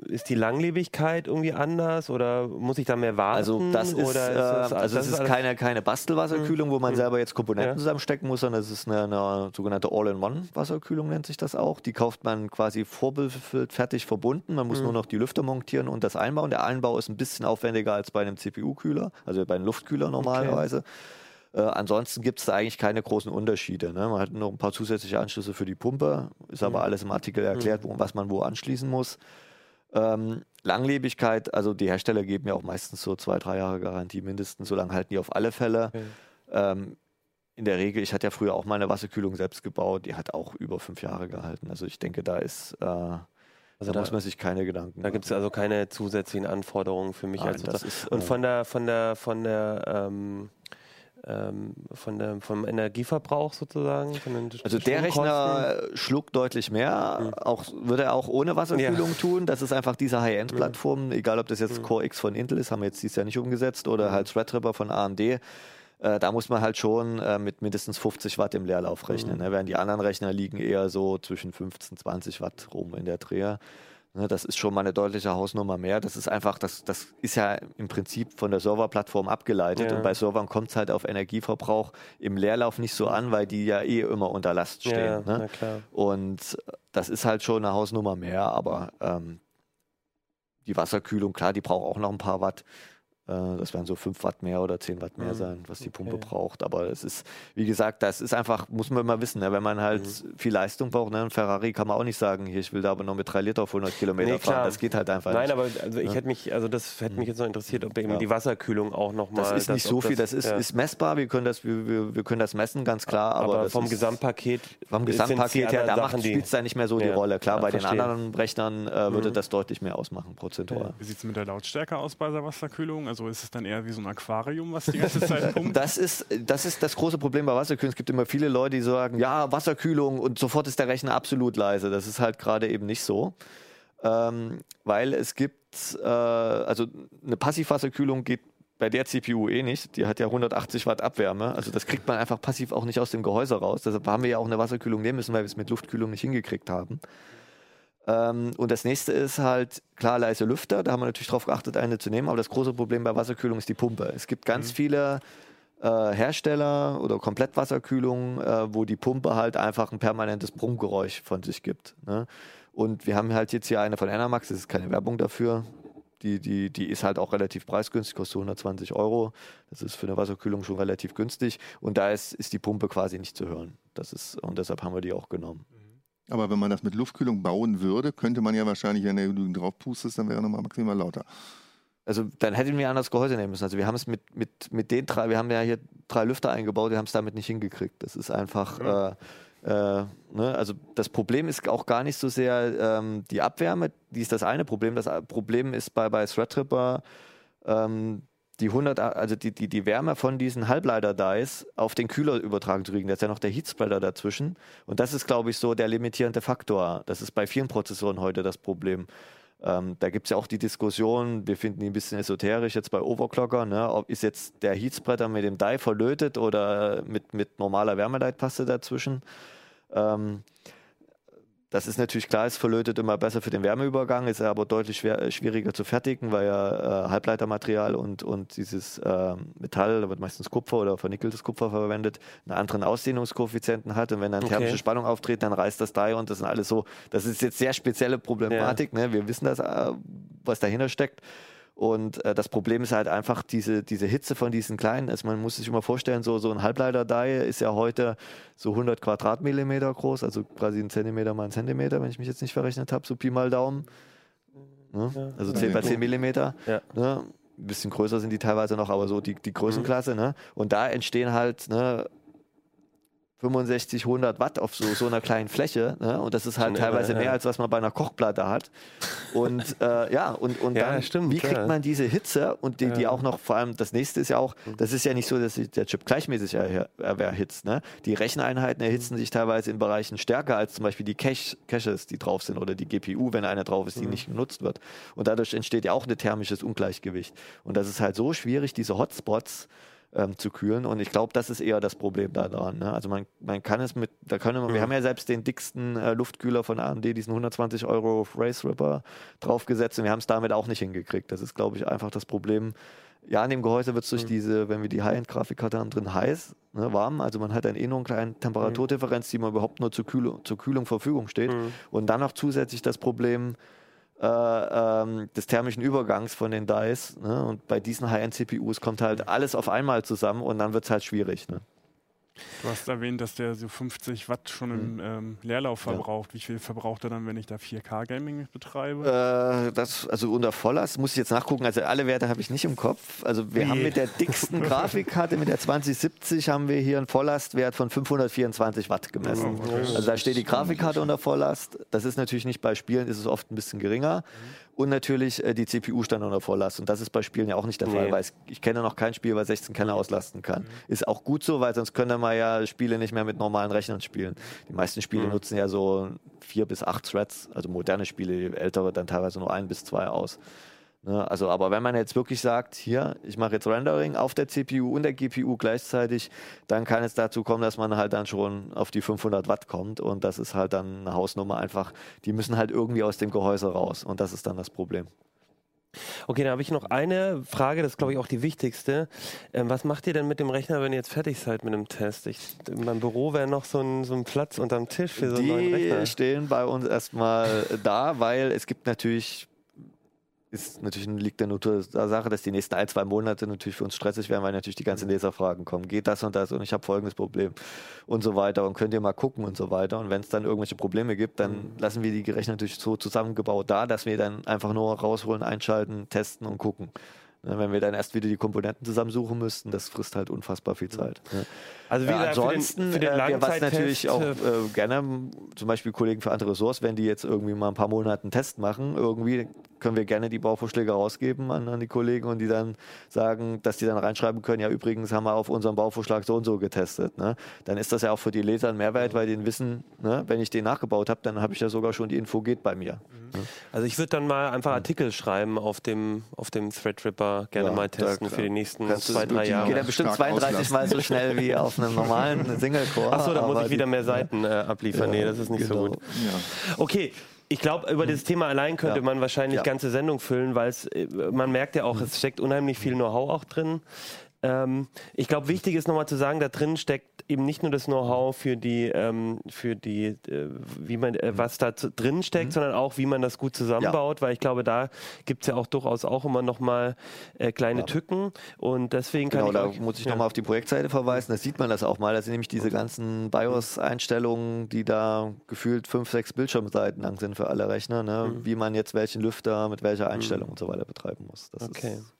ist die Langlebigkeit irgendwie anders oder muss ich da mehr warten? Also das ist, äh, das- also das ist alles- keine, keine Bastelwasserkühlung, wo man selber jetzt Komponenten Ja. zusammenstecken muss, sondern es ist eine, eine sogenannte All-in-One-Wasserkühlung, nennt sich das auch. Die kauft man quasi vorbefüllt, fertig verbunden. Man muss nur noch die Lüfter montieren und das einbauen. Der Einbau ist ein bisschen aufwendiger als bei einem CPU-Kühler, also bei einem Luftkühler normalerweise. Äh, ansonsten gibt es da eigentlich keine großen Unterschiede. Ne? Man hat noch ein paar zusätzliche Anschlüsse für die Pumpe, ist aber alles im Artikel erklärt, wo, was man wo anschließen muss. Ähm, Langlebigkeit, also die Hersteller geben ja auch meistens so zwei, drei Jahre Garantie mindestens, so lange halten die auf alle Fälle. Ähm, in der Regel, ich hatte ja früher auch mal eine Wasserkühlung selbst gebaut, die hat auch über fünf Jahre gehalten. Also ich denke, da ist, äh, da, da- muss man sich keine Gedanken Da gibt es also keine zusätzlichen Anforderungen für mich Nein, als das ist, Und äh, von der, von der, von der, ähm, ähm, von der, vom Energieverbrauch sozusagen? Also der? Rechner schluckt deutlich mehr, auch, würde er auch ohne Wasserkühlung tun. Das ist einfach diese High-End-Plattform, egal ob das jetzt Core X von Intel ist, haben wir jetzt dieses Jahr nicht umgesetzt, oder halt Threadripper von AMD. Äh, da muss man halt schon äh, mit mindestens 50 Watt im Leerlauf rechnen. Ne? Während die anderen Rechner liegen eher so zwischen 15, 20 Watt rum in der Dreher. Ne, das ist schon mal eine deutliche Hausnummer mehr. Das ist einfach, das, das ist ja im Prinzip von der Serverplattform abgeleitet. Ja. Und bei Servern kommt es halt auf Energieverbrauch im Leerlauf nicht so an, weil die ja eh immer unter Last stehen. Ja, ne? na klar. Und das ist halt schon eine Hausnummer mehr, aber ähm, die Wasserkühlung, klar, die braucht auch noch ein paar Watt. Äh, Das werden so 5 Watt mehr oder 10 Watt mehr Mhm. sein, was die Pumpe Okay. braucht. Aber es ist, wie gesagt, das ist einfach, muss man immer wissen, ne? wenn man halt Mhm. viel Leistung braucht. Ne? Ein Ferrari kann man auch nicht sagen, hier, ich will da aber nur mit 3 Liter auf 100 Kilometer Nee, fahren. klar. Das geht halt einfach Nein, nicht. aber also ich hätte mich, also das hätte mich jetzt noch interessiert, ob eben Ja. die Wasserkühlung auch nochmal. das ist nicht so viel, das ist, ja. ist messbar, wir können das, wir, wir, wir können das messen, ganz klar. Aber, aber das vom ist, Gesamtpaket. Vom Gesamtpaket her, da spielt es da nicht mehr so die Ja, Rolle. Klar, ja, bei den verstehe. anderen Rechnern äh, würde das deutlich mehr ausmachen, prozentual. Wie sieht es mit der Lautstärke aus bei der Wasserkühlung? Also Also ist es dann eher wie so ein Aquarium, was die ganze Zeit pumpt? Das ist, das ist das große Problem bei Wasserkühlung. Es gibt immer viele Leute, die sagen, ja, Wasserkühlung und sofort ist der Rechner absolut leise. Das ist halt gerade eben nicht so. Ähm, weil es gibt, äh, also eine Passivwasserkühlung geht bei der CPU eh nicht. Die hat ja 180 Watt Abwärme. Also das kriegt man einfach passiv auch nicht aus dem Gehäuse raus. Deshalb haben wir ja auch eine Wasserkühlung nehmen müssen, weil wir es mit Luftkühlung nicht hingekriegt haben. Ähm, und das nächste ist halt, klar, leise Lüfter. Da haben wir natürlich darauf geachtet, eine zu nehmen. Aber das große Problem bei Wasserkühlung ist die Pumpe. Es gibt ganz viele äh, Hersteller oder Komplettwasserkühlungen, äh, wo die Pumpe halt einfach ein permanentes Brummgeräusch von sich gibt. Ne? Und wir haben halt jetzt hier eine von Enermax, das ist keine Werbung dafür. Die, die, die ist halt auch relativ preisgünstig, kostet 120 Euro. Das ist für eine Wasserkühlung schon relativ günstig. Und da ist, ist die Pumpe quasi nicht zu hören. Das ist, und deshalb haben wir die auch genommen. Aber wenn man das mit Luftkühlung bauen würde, könnte man ja wahrscheinlich, wenn du drauf pustest, dann wäre nochmal maximal lauter. Also dann hätten wir anders Gehäuse nehmen müssen. Also wir haben es mit, mit, mit den drei, wir haben ja hier drei Lüfter eingebaut, wir haben es damit nicht hingekriegt. Das ist einfach, äh, äh, ne? also das Problem ist auch gar nicht so sehr ähm, die Abwärme, die ist das eine Problem. Das Problem ist bei, bei Threadripper ähm, die 100, also die, die, die Wärme von diesen Halbleiter-Dies auf den Kühler übertragen zu kriegen. Da ist ja noch der Heatspreader dazwischen. Und das ist, glaube ich, so der limitierende Faktor. Das ist bei vielen Prozessoren heute das Problem. Ähm, da gibt es ja auch die Diskussion, wir finden die ein bisschen esoterisch jetzt bei Overclocker, ne? ob ist jetzt der Heatspreader mit dem Die verlötet oder mit, mit normaler Wärmeleitpaste dazwischen. Ähm, das ist natürlich klar, es verlötet immer besser für den Wärmeübergang, ist aber deutlich schwer, schwieriger zu fertigen, weil ja äh, Halbleitermaterial und, und dieses äh, Metall, da wird meistens Kupfer oder vernickeltes Kupfer verwendet, einen anderen Ausdehnungskoeffizienten hat. Und wenn dann Okay. thermische Spannung auftritt, dann reißt das Die und das sind alles so. Das ist jetzt sehr spezielle Problematik. Ne? Wir wissen das, äh, was dahinter steckt. Und äh, das Problem ist halt einfach diese, diese Hitze von diesen kleinen. Also man muss sich immer vorstellen, so, so ein Halbleiter-Die ist ja heute so 100 Quadratmillimeter groß, also quasi ein Zentimeter mal ein Zentimeter, wenn ich mich jetzt nicht verrechnet habe, so Pi mal Daumen. Ne? Also 10 bei 10 Millimeter. Ja. Ne? Ein bisschen größer sind die teilweise noch, aber so die, die Größenklasse. Ne? Und da entstehen halt ne, 65, 100 Watt auf so, so einer kleinen Fläche. Ne? Und das ist halt irre, teilweise ja. mehr, als was man bei einer Kochplatte hat. Und äh, ja, und, und Ja, dann, stimmt, wie kriegt man diese Hitze und die, die Ja. auch noch, vor allem das nächste ist ja auch, das ist ja nicht so, dass sich der Chip gleichmäßig er, er, erhitzt. Ne? Die Recheneinheiten erhitzen sich teilweise in Bereichen stärker als zum Beispiel die Cache, Caches, die drauf sind oder die GPU, wenn eine drauf ist, die nicht genutzt wird. Und dadurch entsteht ja auch ein thermisches Ungleichgewicht. Und das ist halt so schwierig, diese Hotspots ähm, zu kühlen. Und ich glaube, das ist eher das Problem daran. Ne? Also man, man kann es mit, da können wir, wir haben ja selbst den dicksten äh, Luftkühler von AMD, diesen 120 Euro Race Ripper draufgesetzt und wir haben es damit auch nicht hingekriegt. Das ist, glaube ich, einfach das Problem. Ja, in dem Gehäuse wird es durch diese, wenn wir die High-End-Grafikkarte haben, drin heiß, ne, warm. Also man hat dann eh nur eine kleine Temperaturdifferenz, die man überhaupt nur zur Kühlung, zur Kühlung zur Verfügung steht. Und dann noch zusätzlich das Problem, äh, ähm, des thermischen Übergangs von den Dies. Ne? Und bei diesen High-End-CPUs kommt halt alles auf einmal zusammen und dann wird es halt schwierig. Ne? Du hast erwähnt, dass der so 50 Watt schon im ähm, Leerlauf verbraucht. Wie viel verbraucht er dann, wenn ich da 4K-Gaming mit betreibe? Äh, das, also unter Volllast muss ich jetzt nachgucken. Also alle Werte habe ich nicht im Kopf. Also wir Wie? haben mit der dicksten Grafikkarte, mit der 2070, haben wir hier einen Volllastwert von 524 Watt gemessen. Oh, okay. Also da steht die Grafikkarte unter Volllast. Das ist natürlich nicht bei Spielen, ist es oft ein bisschen geringer. Und natürlich äh, die CPU stand unter Volllast. Und das ist bei Spielen ja auch nicht der Fall, Nee. weil es, ich kenne noch kein Spiel, was 16 Kerne auslasten kann. Ist auch gut so, weil sonst können wir ja Spiele nicht mehr mit normalen Rechnern spielen. Die meisten Spiele nutzen ja so vier bis acht Threads, also moderne Spiele, ältere dann teilweise nur ein bis zwei aus. Ne, also, aber wenn man jetzt wirklich sagt, hier, ich mache jetzt Rendering auf der CPU und der GPU gleichzeitig, dann kann es dazu kommen, dass man halt dann schon auf die 500 Watt kommt und das ist halt dann eine Hausnummer einfach. Die müssen halt irgendwie aus dem Gehäuse raus und das ist dann das Problem. Okay, dann habe ich noch eine Frage, das ist glaube ich auch die wichtigste. Ähm, was macht ihr denn mit dem Rechner, wenn ihr jetzt fertig seid mit dem Test? Ich, in meinem Büro wäre noch so ein, so ein Platz unterm Tisch für so einen neuen Rechner. Die stehen bei uns erstmal da, weil es gibt natürlich, ist natürlich liegt der Natur der Sache, dass die nächsten ein, zwei Monate natürlich für uns stressig werden, weil natürlich die ganzen Leserfragen kommen. Geht das und das und ich habe folgendes Problem und so weiter und könnt ihr mal gucken und so weiter. Und wenn es dann irgendwelche Probleme gibt, dann lassen wir die Rechner natürlich so zusammengebaut da, dass wir dann einfach nur rausholen, einschalten, testen und gucken. Ne, Wenn wir dann erst wieder die Komponenten zusammensuchen müssten, das frisst halt unfassbar viel Zeit. Also wie Ja, ansonsten, für den, für den äh, wir- was natürlich auch äh, äh, gerne, zum Beispiel Kollegen für andere Ressorts, wenn die jetzt irgendwie mal ein paar Monate einen Test machen, irgendwie, können wir gerne die Bauvorschläge rausgeben an, an die Kollegen und die dann sagen, dass die dann reinschreiben können, ja übrigens haben wir auf unserem Bauvorschlag so und so getestet. Ne? Dann ist das ja auch für die Leser ein Mehrwert, weil die wissen, ne, wenn ich den nachgebaut habe, dann habe ich ja sogar schon die Info geht bei mir. Mhm. Also ich würde dann mal einfach Artikel schreiben auf dem, auf dem Threadripper, gerne Ja, mal testen für die nächsten zwei, drei die- Jahre. Geht ja bestimmt Stark 32 Mal so schnell wie auf einem normalen Single-Core. Achso, da muss ich wieder mehr Seiten äh, abliefern. nee, das ist nicht so genau. gut. Ja. Okay. Ich glaube, über das Thema allein könnte Ja. man wahrscheinlich Ja. ganze Sendung füllen, weil es, äh, man merkt ja auch, es steckt unheimlich viel Know-how auch drin. Ähm, ich glaube, wichtig ist nochmal zu sagen, da drin steckt eben nicht nur das Know-how für die, ähm, für die, äh, wie man, äh, was da drin steckt, sondern auch, wie man das gut zusammenbaut, weil ich glaube, da gibt es ja auch durchaus auch immer nochmal äh, kleine Ja. Tücken und deswegen kann Genau, ich da euch, muss ich ja. nochmal auf die Projektseite verweisen. Da sieht man das auch mal. Da sind nämlich diese ganzen BIOS-Einstellungen, die da gefühlt fünf, sechs Bildschirmseiten lang sind für alle Rechner, ne? wie man jetzt welchen Lüfter mit welcher Einstellung und so weiter betreiben muss. Das Okay. ist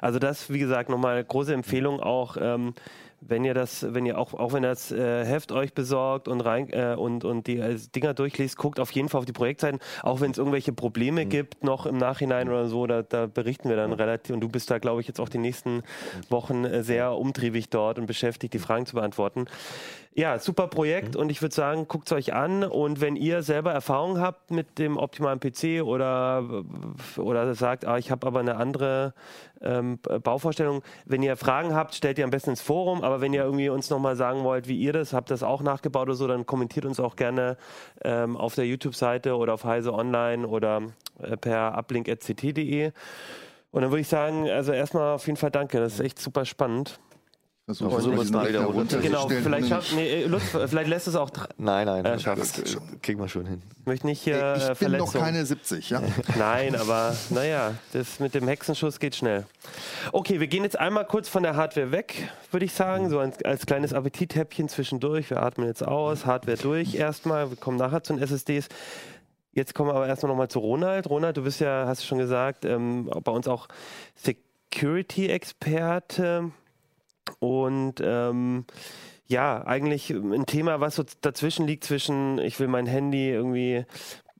Also das, wie gesagt, nochmal große Empfehlung auch, ähm, wenn ihr das, wenn ihr auch, auch wenn ihr das äh, Heft euch besorgt und rein äh, und, und die äh, Dinger durchliest, guckt auf jeden Fall auf die Projektseiten, auch wenn es irgendwelche Probleme gibt noch im Nachhinein oder so, da, da berichten wir dann relativ. Und du bist da, glaube ich, jetzt auch die nächsten Wochen äh, sehr umtriebig dort und beschäftigt, die Fragen zu beantworten. Ja, super Projekt und ich würde sagen, guckt es euch an und wenn ihr selber Erfahrung habt mit dem optimalen PC oder, oder sagt, ah, ich habe aber eine andere ähm, Bauvorstellung, wenn ihr Fragen habt, stellt ihr am besten ins Forum, aber wenn ihr irgendwie uns nochmal sagen wollt, wie ihr das, habt das auch nachgebaut oder so, dann kommentiert uns auch gerne ähm, auf der YouTube-Seite oder auf Heise Online oder äh, per uplink.ct.de. Und dann würde ich sagen, also erstmal auf jeden Fall danke, das ist echt super spannend. Versuchen versuchen wir es mal wieder runter- Genau, vielleicht, schafft, nee, äh, Lutz, vielleicht lässt es auch, Nein, nein, Äh, das kriegen wir schon hin. ich möchte nicht hier Ey, äh, ich bin Verletzung. noch keine 70, ja? Nein, aber naja, das mit dem Hexenschuss geht schnell. Okay, wir gehen jetzt einmal kurz von der Hardware weg, würde ich sagen, so als, als kleines Appetithäppchen zwischendurch. Wir atmen jetzt aus, Hardware durch erstmal, wir kommen nachher zu den SSDs. Jetzt kommen wir aber erstmal nochmal zu Ronald. Ronald, du bist ja, hast du schon gesagt, ähm, bei uns auch Security-Experte und ähm, ja, eigentlich ein Thema, was so dazwischen liegt zwischen, ich will mein Handy irgendwie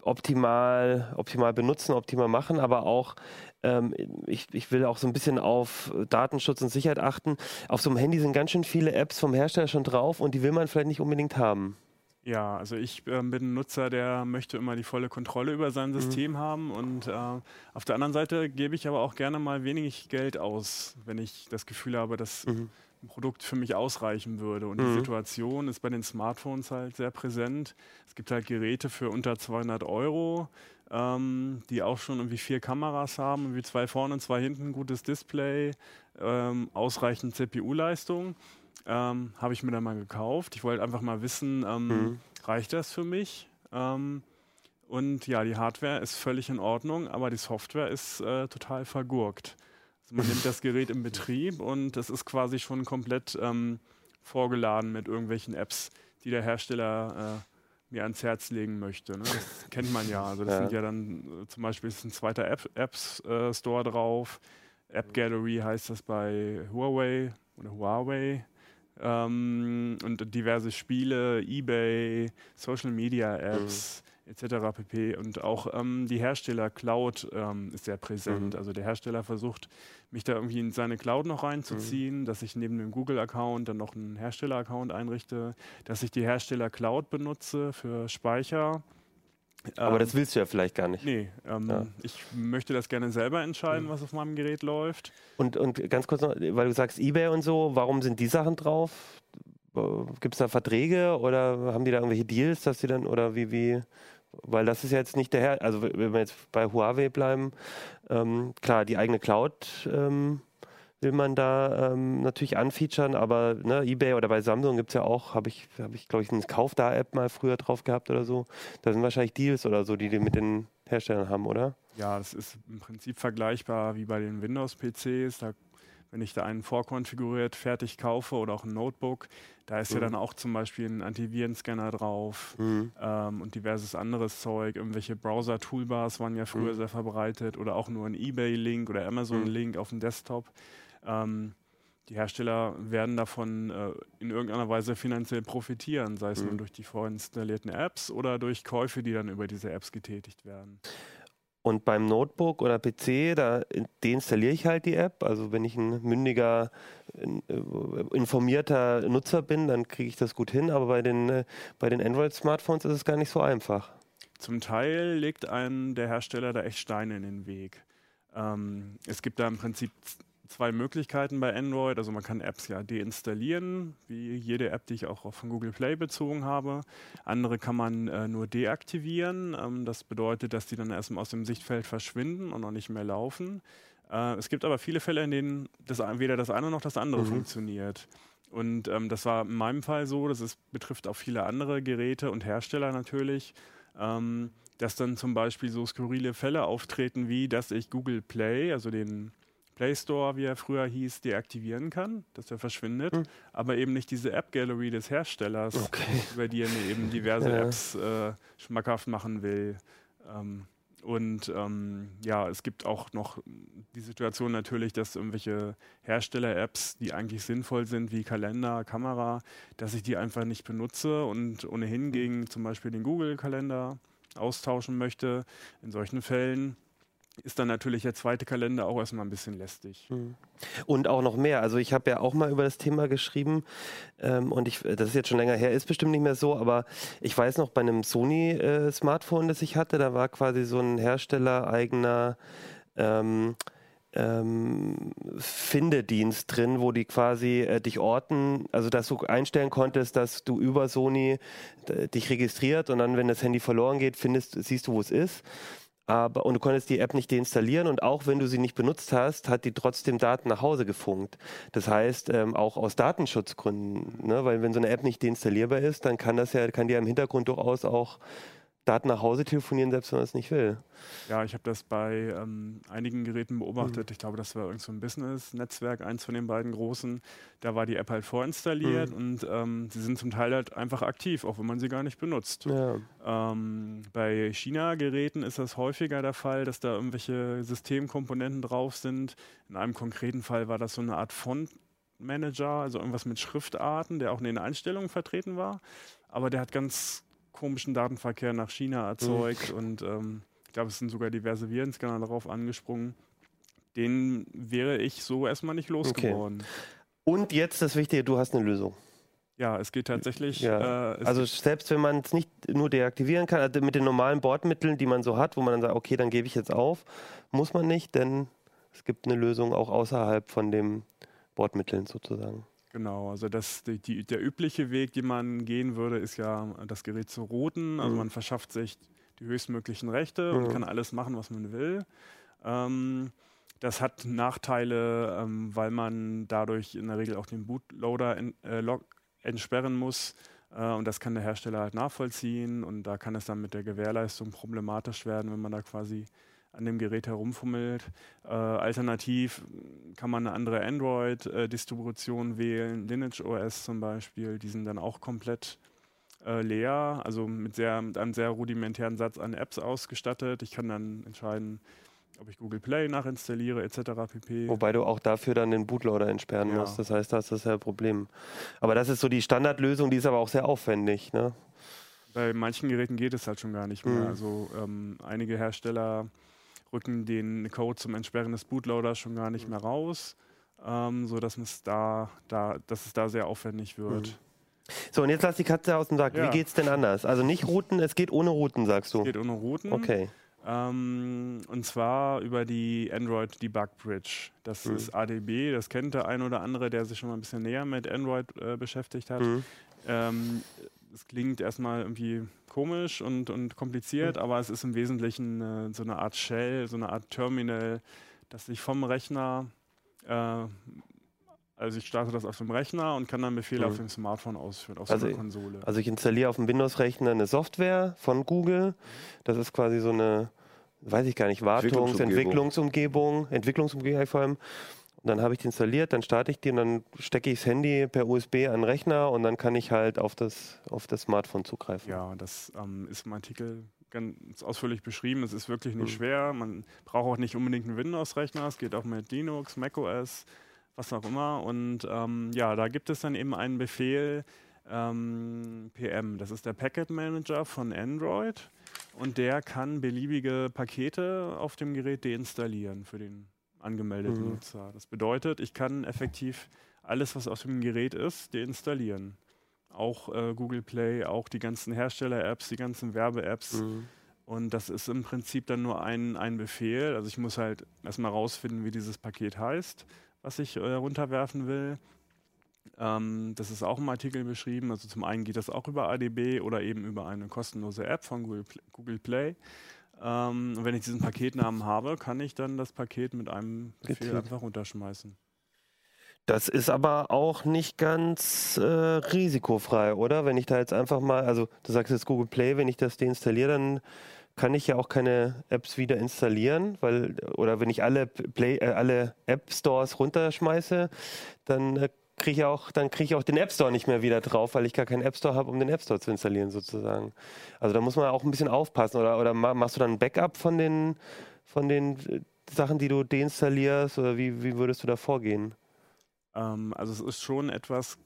optimal, optimal benutzen, optimal machen, aber auch ähm, ich, ich will auch so ein bisschen auf Datenschutz und Sicherheit achten. Auf so einem Handy sind ganz schön viele Apps vom Hersteller schon drauf und die will man vielleicht nicht unbedingt haben. Ja, also ich ähm, bin ein Nutzer, der möchte immer die volle Kontrolle über sein System haben und äh, auf der anderen Seite gebe ich aber auch gerne mal wenig Geld aus, wenn ich das Gefühl habe, dass ein Produkt für mich ausreichen würde. Und die Situation ist bei den Smartphones halt sehr präsent. Es gibt halt Geräte für unter 200 Euro, ähm, die auch schon irgendwie vier Kameras haben, irgendwie zwei vorne und zwei hinten, gutes Display, ähm, ausreichend CPU-Leistung. Ähm, habe ich mir dann mal gekauft. Ich wollte einfach mal wissen, ähm, reicht das für mich? Ähm, und ja, die Hardware ist völlig in Ordnung, aber die Software ist äh, total vergurkt. Also man nimmt das Gerät in Betrieb und es ist quasi schon komplett ähm, vorgeladen mit irgendwelchen Apps, die der Hersteller äh, mir ans Herz legen möchte. Ne? Das kennt man ja. Also das Ja. sind ja dann äh, zum Beispiel ist ein zweiter App, Apps äh, Store drauf. App Gallery heißt das bei Huawei oder Huawei. Ähm, und diverse Spiele, eBay, Social Media Apps etc. pp. Und auch ähm, die Hersteller Cloud ähm, ist sehr präsent. Also der Hersteller versucht, mich da irgendwie in seine Cloud noch reinzuziehen, dass ich neben dem Google-Account dann noch einen Hersteller-Account einrichte, dass ich die Hersteller Cloud benutze für Speicher. Aber Ähm, das willst du ja vielleicht gar nicht. Nee, ähm, Ja. ich möchte das gerne selber entscheiden, was auf meinem Gerät läuft. Und, und ganz kurz noch, weil du sagst Ebay und so, warum sind die Sachen drauf? Gibt es da Verträge oder haben die da irgendwelche Deals, dass die dann, oder wie, wie, weil das ist ja jetzt nicht der Her also wenn wir jetzt bei Huawei bleiben, ähm, klar, die eigene Cloud ähm, will man da ähm, natürlich anfeaturen, aber ne, Ebay oder bei Samsung gibt es ja auch, habe ich, habe ich glaube ich, eine Kauf-Da-App mal früher drauf gehabt oder so. Da sind wahrscheinlich Deals oder so, die die mit den Herstellern haben, oder? Ja, es ist im Prinzip vergleichbar wie bei den Windows-PCs. Da, wenn ich da einen vorkonfiguriert fertig kaufe oder auch ein Notebook, da ist ja dann auch zum Beispiel ein Antivirenscanner drauf ähm, und diverses anderes Zeug. Irgendwelche Browser-Toolbars waren ja früher sehr verbreitet oder auch nur ein eBay-Link oder Amazon-Link auf dem Desktop. Ähm, die Hersteller werden davon äh, in irgendeiner Weise finanziell profitieren, sei es nun durch die vorinstallierten Apps oder durch Käufe, die dann über diese Apps getätigt werden. Und beim Notebook oder PC, da deinstalliere ich halt die App. Also wenn ich ein mündiger, äh, informierter Nutzer bin, dann kriege ich das gut hin. Aber bei den, äh, bei den Android-Smartphones ist es gar nicht so einfach. Zum Teil legt einem der Hersteller da echt Steine in den Weg. Ähm, es gibt da im Prinzip zwei Möglichkeiten bei Android. Also man kann Apps ja deinstallieren, wie jede App, die ich auch von Google Play bezogen habe. Andere kann man äh, nur deaktivieren. Ähm, das bedeutet, dass die dann erstmal aus dem Sichtfeld verschwinden und noch nicht mehr laufen. Äh, es gibt aber viele Fälle, in denen das, weder das eine noch das andere mhm. funktioniert. Und ähm, das war in meinem Fall so, das ist, betrifft auch viele andere Geräte und Hersteller natürlich. Ähm, dass dann zum Beispiel so skurrile Fälle auftreten, wie dass ich Google Play, also den Play Store, wie er früher hieß, deaktivieren kann, dass er verschwindet, mhm. aber eben nicht diese App Gallery des Herstellers, okay. über die er mir eben diverse ja. Apps äh, schmackhaft machen will. Ähm, und ähm, ja, es gibt auch noch die Situation natürlich, dass irgendwelche Hersteller-Apps, die eigentlich sinnvoll sind, wie Kalender, Kamera, dass ich die einfach nicht benutze und ohnehin hm. gegen zum Beispiel den Google-Kalender austauschen möchte. In solchen Fällen ist dann natürlich der zweite Kalender auch erstmal ein bisschen lästig. Hm. Und auch noch mehr. Also ich habe ja auch mal über das Thema geschrieben ähm, und ich, das ist jetzt schon länger her, ist bestimmt nicht mehr so, aber ich weiß noch bei einem Sony-Smartphone, äh, das ich hatte, da war quasi so ein herstellereigener ähm, ähm, Findedienst drin, wo die quasi äh, dich orten, also dass du einstellen konntest, dass du über Sony dich registriert und dann, wenn das Handy verloren geht, findest, siehst du, wo es ist aber und du konntest die App nicht deinstallieren und auch wenn du sie nicht benutzt hast, hat die trotzdem Daten nach Hause gefunkt. Das heißt, ähm, auch aus Datenschutzgründen, ne? weil wenn so eine App nicht deinstallierbar ist, dann kann das ja, kann die ja im Hintergrund durchaus auch Daten nach Hause telefonieren, selbst wenn man es nicht will. Ja, ich habe das bei ähm, einigen Geräten beobachtet. Mhm. Ich glaube, das war irgend so ein Business-Netzwerk, eins von den beiden großen. Da war die App halt vorinstalliert mhm. und ähm, sie sind zum Teil halt einfach aktiv, auch wenn man sie gar nicht benutzt. Ja. Ähm, bei China-Geräten ist das häufiger der Fall, dass da irgendwelche Systemkomponenten drauf sind. In einem konkreten Fall war das so eine Art Font. Manager, also irgendwas mit Schriftarten, der auch in den Einstellungen vertreten war. Aber der hat ganz komischen Datenverkehr nach China erzeugt mhm. und ähm, ich glaube, es sind sogar diverse Virenscanner darauf angesprungen. Den wäre ich so erstmal nicht losgeworden. Okay. Und jetzt das Wichtige, du hast eine Lösung. Ja, es geht tatsächlich. Ja. Äh, also selbst wenn man es nicht nur deaktivieren kann, also mit den normalen Bordmitteln, die man so hat, wo man dann sagt, okay, dann gebe ich jetzt auf, muss man nicht, denn es gibt eine Lösung auch außerhalb von den Bordmitteln sozusagen. Genau, also das, die, die, der übliche Weg, den man gehen würde, ist ja, das Gerät zu routen. Also mhm. man verschafft sich die höchstmöglichen Rechte mhm. und kann alles machen, was man will. Ähm, das hat Nachteile, ähm, weil man dadurch in der Regel auch den Bootloader in, äh, entsperren muss. Äh, und das kann der Hersteller halt nachvollziehen. Und da kann es dann mit der Gewährleistung problematisch werden, wenn man da quasi an dem Gerät herumfummelt. Äh, alternativ kann man eine andere Android-Distribution wählen, Lineage OS zum Beispiel, die sind dann auch komplett äh, leer, also mit, sehr, mit einem sehr rudimentären Satz an Apps ausgestattet. Ich kann dann entscheiden, ob ich Google Play nachinstalliere etc. pp. Wobei du auch dafür dann den Bootloader entsperren ja. musst. Das heißt, das ist ja ein Problem. Aber das ist so die Standardlösung, die ist aber auch sehr aufwendig. Ne? Bei manchen Geräten geht es halt schon gar nicht mehr. Mhm. Also ähm, einige Hersteller rücken den Code zum Entsperren des Bootloaders schon gar nicht mhm. mehr raus, ähm, sodass es da, da, dass es da sehr aufwendig wird. Mhm. So, und jetzt lass die Katze aus dem Sack. Ja. Wie geht's denn anders? Also nicht Routen, es geht ohne Routen, sagst du. Es geht ohne Routen. Okay. Ähm, und zwar über die Android Debug Bridge. Das mhm. ist ADB, das kennt der ein oder andere, der sich schon mal ein bisschen näher mit Android äh, beschäftigt hat. Mhm. Ähm, es klingt erstmal irgendwie komisch und, und kompliziert, mhm. aber es ist im Wesentlichen äh, so eine Art Shell, so eine Art Terminal, das sich vom Rechner, äh, also ich starte das auf dem Rechner und kann dann Befehle mhm. auf dem Smartphone ausführen, auf also, so einer Konsole. Also ich installiere auf dem Windows-Rechner eine Software von Google. Das ist quasi so eine, weiß ich gar nicht, Wartungs-, Entwicklungsumgebung, Entwicklungsumgebung vor allem. Und dann habe ich die installiert, dann starte ich die und dann stecke ich das Handy per USB an den Rechner und dann kann ich halt auf das, auf das Smartphone zugreifen. Ja, das ähm, ist im Artikel ganz ausführlich beschrieben. Es ist wirklich nicht mhm. schwer. Man braucht auch nicht unbedingt einen Windows-Rechner. Es geht auch mit Linux, macOS, was auch immer. Und ähm, ja, da gibt es dann eben einen Befehl, ähm, PM. Das ist der Packet Manager von Android. und der kann beliebige Pakete auf dem Gerät deinstallieren für den angemeldeten Mhm. Nutzer. Das bedeutet, ich kann effektiv alles, was auf dem Gerät ist, deinstallieren. Auch äh, Google Play, auch die ganzen Hersteller-Apps, die ganzen Werbe-Apps. Mhm. Und das ist im Prinzip dann nur ein, ein Befehl. Also ich muss halt erstmal rausfinden, wie dieses Paket heißt, was ich äh, runterwerfen will. Ähm, das ist auch im Artikel beschrieben. Also zum einen geht das auch über ADB oder eben über eine kostenlose App von Google, Google Play. Ähm, und wenn ich diesen Paketnamen habe, kann ich dann das Paket mit einem Befehl einfach runterschmeißen. Das ist aber auch nicht ganz äh, risikofrei, oder? Wenn ich da jetzt einfach mal, also du sagst jetzt Google Play, wenn ich das deinstalliere, dann kann ich ja auch keine Apps wieder installieren, weil oder wenn ich alle Play, äh, alle App Stores runterschmeiße, dann äh, kriege ich auch, dann kriege ich auch den App Store nicht mehr wieder drauf, weil ich gar keinen App Store habe, um den App Store zu installieren sozusagen. Also da muss man auch ein bisschen aufpassen, oder oder ma- machst du dann ein Backup von den von den äh, Sachen, die du deinstallierst, oder wie, wie würdest du da vorgehen? Ähm, also es ist schon etwas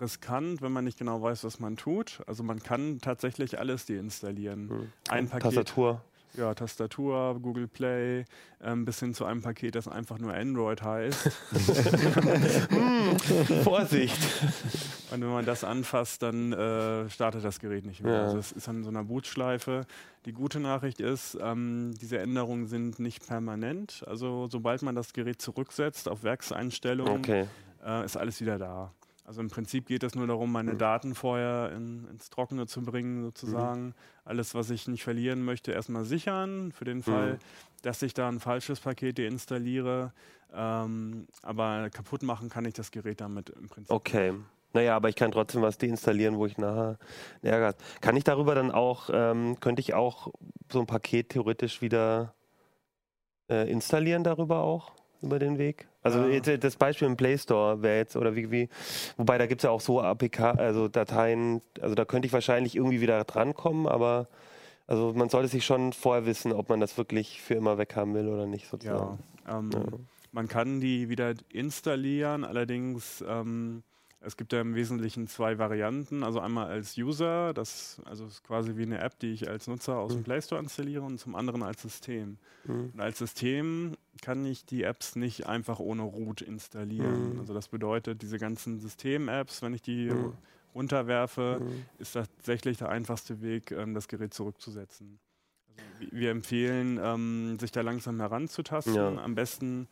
riskant, wenn man nicht genau weiß, was man tut. Also man kann tatsächlich alles deinstallieren. Hm. Ein Paket, Tastatur. Ja, Tastatur, Google Play, ähm, bis hin zu einem Paket, das einfach nur Android heißt. Vorsicht! Und wenn man das anfasst, dann äh, startet das Gerät nicht mehr. Ja. Also es ist an so einer Bootschleife. Die gute Nachricht ist, ähm, diese Änderungen sind nicht permanent. Also sobald man das Gerät zurücksetzt auf Werkseinstellungen, Okay. äh, ist alles wieder da. Also im Prinzip geht es nur darum, meine Mhm. Daten vorher in, ins Trockene zu bringen, sozusagen. Alles, was ich nicht verlieren möchte, erstmal sichern, für den Fall, Mhm. dass ich da ein falsches Paket deinstalliere. Ähm, aber kaputt machen kann ich das Gerät damit im Prinzip. Okay. Naja, aber ich kann trotzdem was deinstallieren, wo ich nachher Ärger habe. Kann ich darüber dann auch, ähm, könnte ich auch so ein Paket theoretisch wieder äh, installieren darüber auch? Über den Weg? Also Ja. jetzt, äh, das Beispiel im Play Store wäre jetzt, oder wie, wie, wobei da gibt es ja auch so APK, also Dateien, also da könnte ich wahrscheinlich irgendwie wieder drankommen, aber also man sollte sich schon vorher wissen, ob man das wirklich für immer weghaben will oder nicht Ja, sozusagen. ähm, Ja. man kann die wieder installieren, allerdings ähm, es gibt ja im Wesentlichen zwei Varianten. Also einmal als User, das also ist quasi wie eine App, die ich als Nutzer aus dem Mhm. Play Store installiere und zum anderen als System. Mhm. Und als System kann ich die Apps nicht einfach ohne Root installieren. Mhm. Also das bedeutet, diese ganzen System-Apps, wenn ich die Mhm. runterwerfe, Mhm. ist tatsächlich der einfachste Weg, ähm, das Gerät zurückzusetzen. Also wi- wir empfehlen, ähm, sich da langsam heranzutasten. Ja. Am besten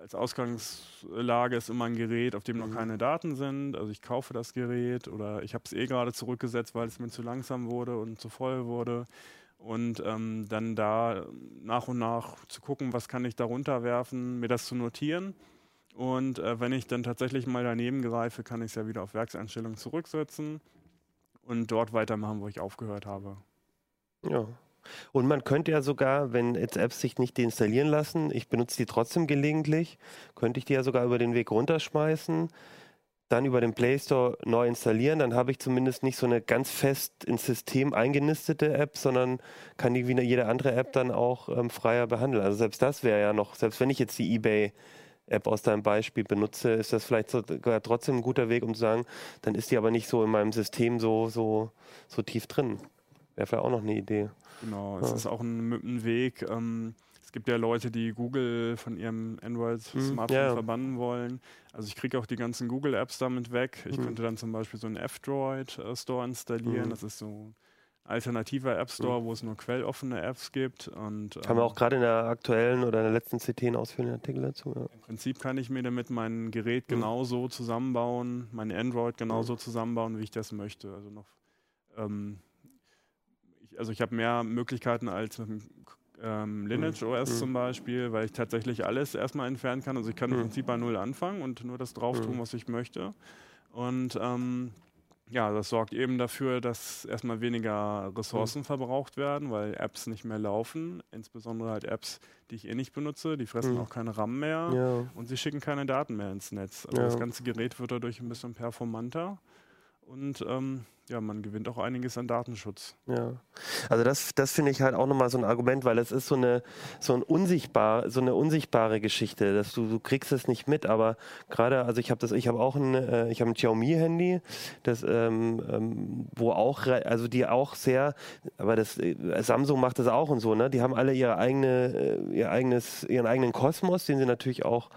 als Ausgangslage ist immer ein Gerät, auf dem noch Mhm. keine Daten sind. Also ich kaufe das Gerät oder ich habe es eh gerade zurückgesetzt, weil es mir zu langsam wurde und zu voll wurde. Und ähm, dann da nach und nach zu gucken, was kann ich da runterwerfen, mir das zu notieren. Und äh, wenn ich dann tatsächlich mal daneben greife, kann ich es ja wieder auf Werkseinstellungen zurücksetzen und dort weitermachen, wo ich aufgehört habe. Ja. Und man könnte ja sogar, wenn jetzt Apps sich nicht deinstallieren lassen, ich benutze die trotzdem gelegentlich, könnte ich die ja sogar über den Weg runterschmeißen, dann über den Play Store neu installieren, dann habe ich zumindest nicht so eine ganz fest ins System eingenistete App, sondern kann die wie jede andere App dann auch ähm, freier behandeln. Also selbst das wäre ja noch, selbst wenn ich jetzt die eBay App aus deinem Beispiel benutze, ist das vielleicht sogar trotzdem ein guter Weg, um zu sagen, dann ist die aber nicht so in meinem System so, so, so tief drin. Wäre vielleicht auch noch eine Idee. Genau, es Ja. ist auch ein, ein Weg. Ähm, es gibt ja Leute, die Google von ihrem Android-Smartphone ja, ja. verbannen wollen. Also ich kriege auch die ganzen Google-Apps damit weg. Ich Mhm. könnte dann zum Beispiel so einen F-Droid-Store installieren. Mhm. Das ist so ein alternativer App-Store, wo es nur quelloffene Apps gibt. Und, Haben wir ähm, auch gerade in der aktuellen oder in der letzten CT einen ausführenden Artikel dazu. Ja. Im Prinzip kann ich mir damit mein Gerät Mhm. genauso zusammenbauen, mein Android genauso zusammenbauen, wie ich das möchte. Also noch, ähm, ich, also ich habe mehr Möglichkeiten als mit ähm, Lineage OS Mhm. zum Beispiel, weil ich tatsächlich alles erstmal entfernen kann. Also ich kann im Mhm. Prinzip bei Null anfangen und nur das drauf tun, Mhm. was ich möchte. Und ähm, ja, das sorgt eben dafür, dass erstmal weniger Ressourcen Mhm. verbraucht werden, weil Apps nicht mehr laufen. Insbesondere halt Apps, die ich eh nicht benutze. Die fressen Mhm. auch keine RAM mehr. Ja. Und sie schicken keine Daten mehr ins Netz. Also Ja. das ganze Gerät wird dadurch ein bisschen performanter. Und ähm, ja, man gewinnt auch einiges an Datenschutz. Ja, also das, das finde ich halt auch nochmal so ein Argument, weil es ist so eine, so ein unsichtbar, so eine unsichtbare Geschichte, dass du, du kriegst es nicht mit, aber gerade, also ich habe das, ich habe auch ein, äh, ich habe ein Xiaomi-Handy, das, ähm, ähm, wo auch, also die auch sehr, aber das, äh, Samsung macht das auch und so, ne? Die haben alle ihre eigene, äh, ihr eigenes, ihren eigenen Kosmos, den sie natürlich auch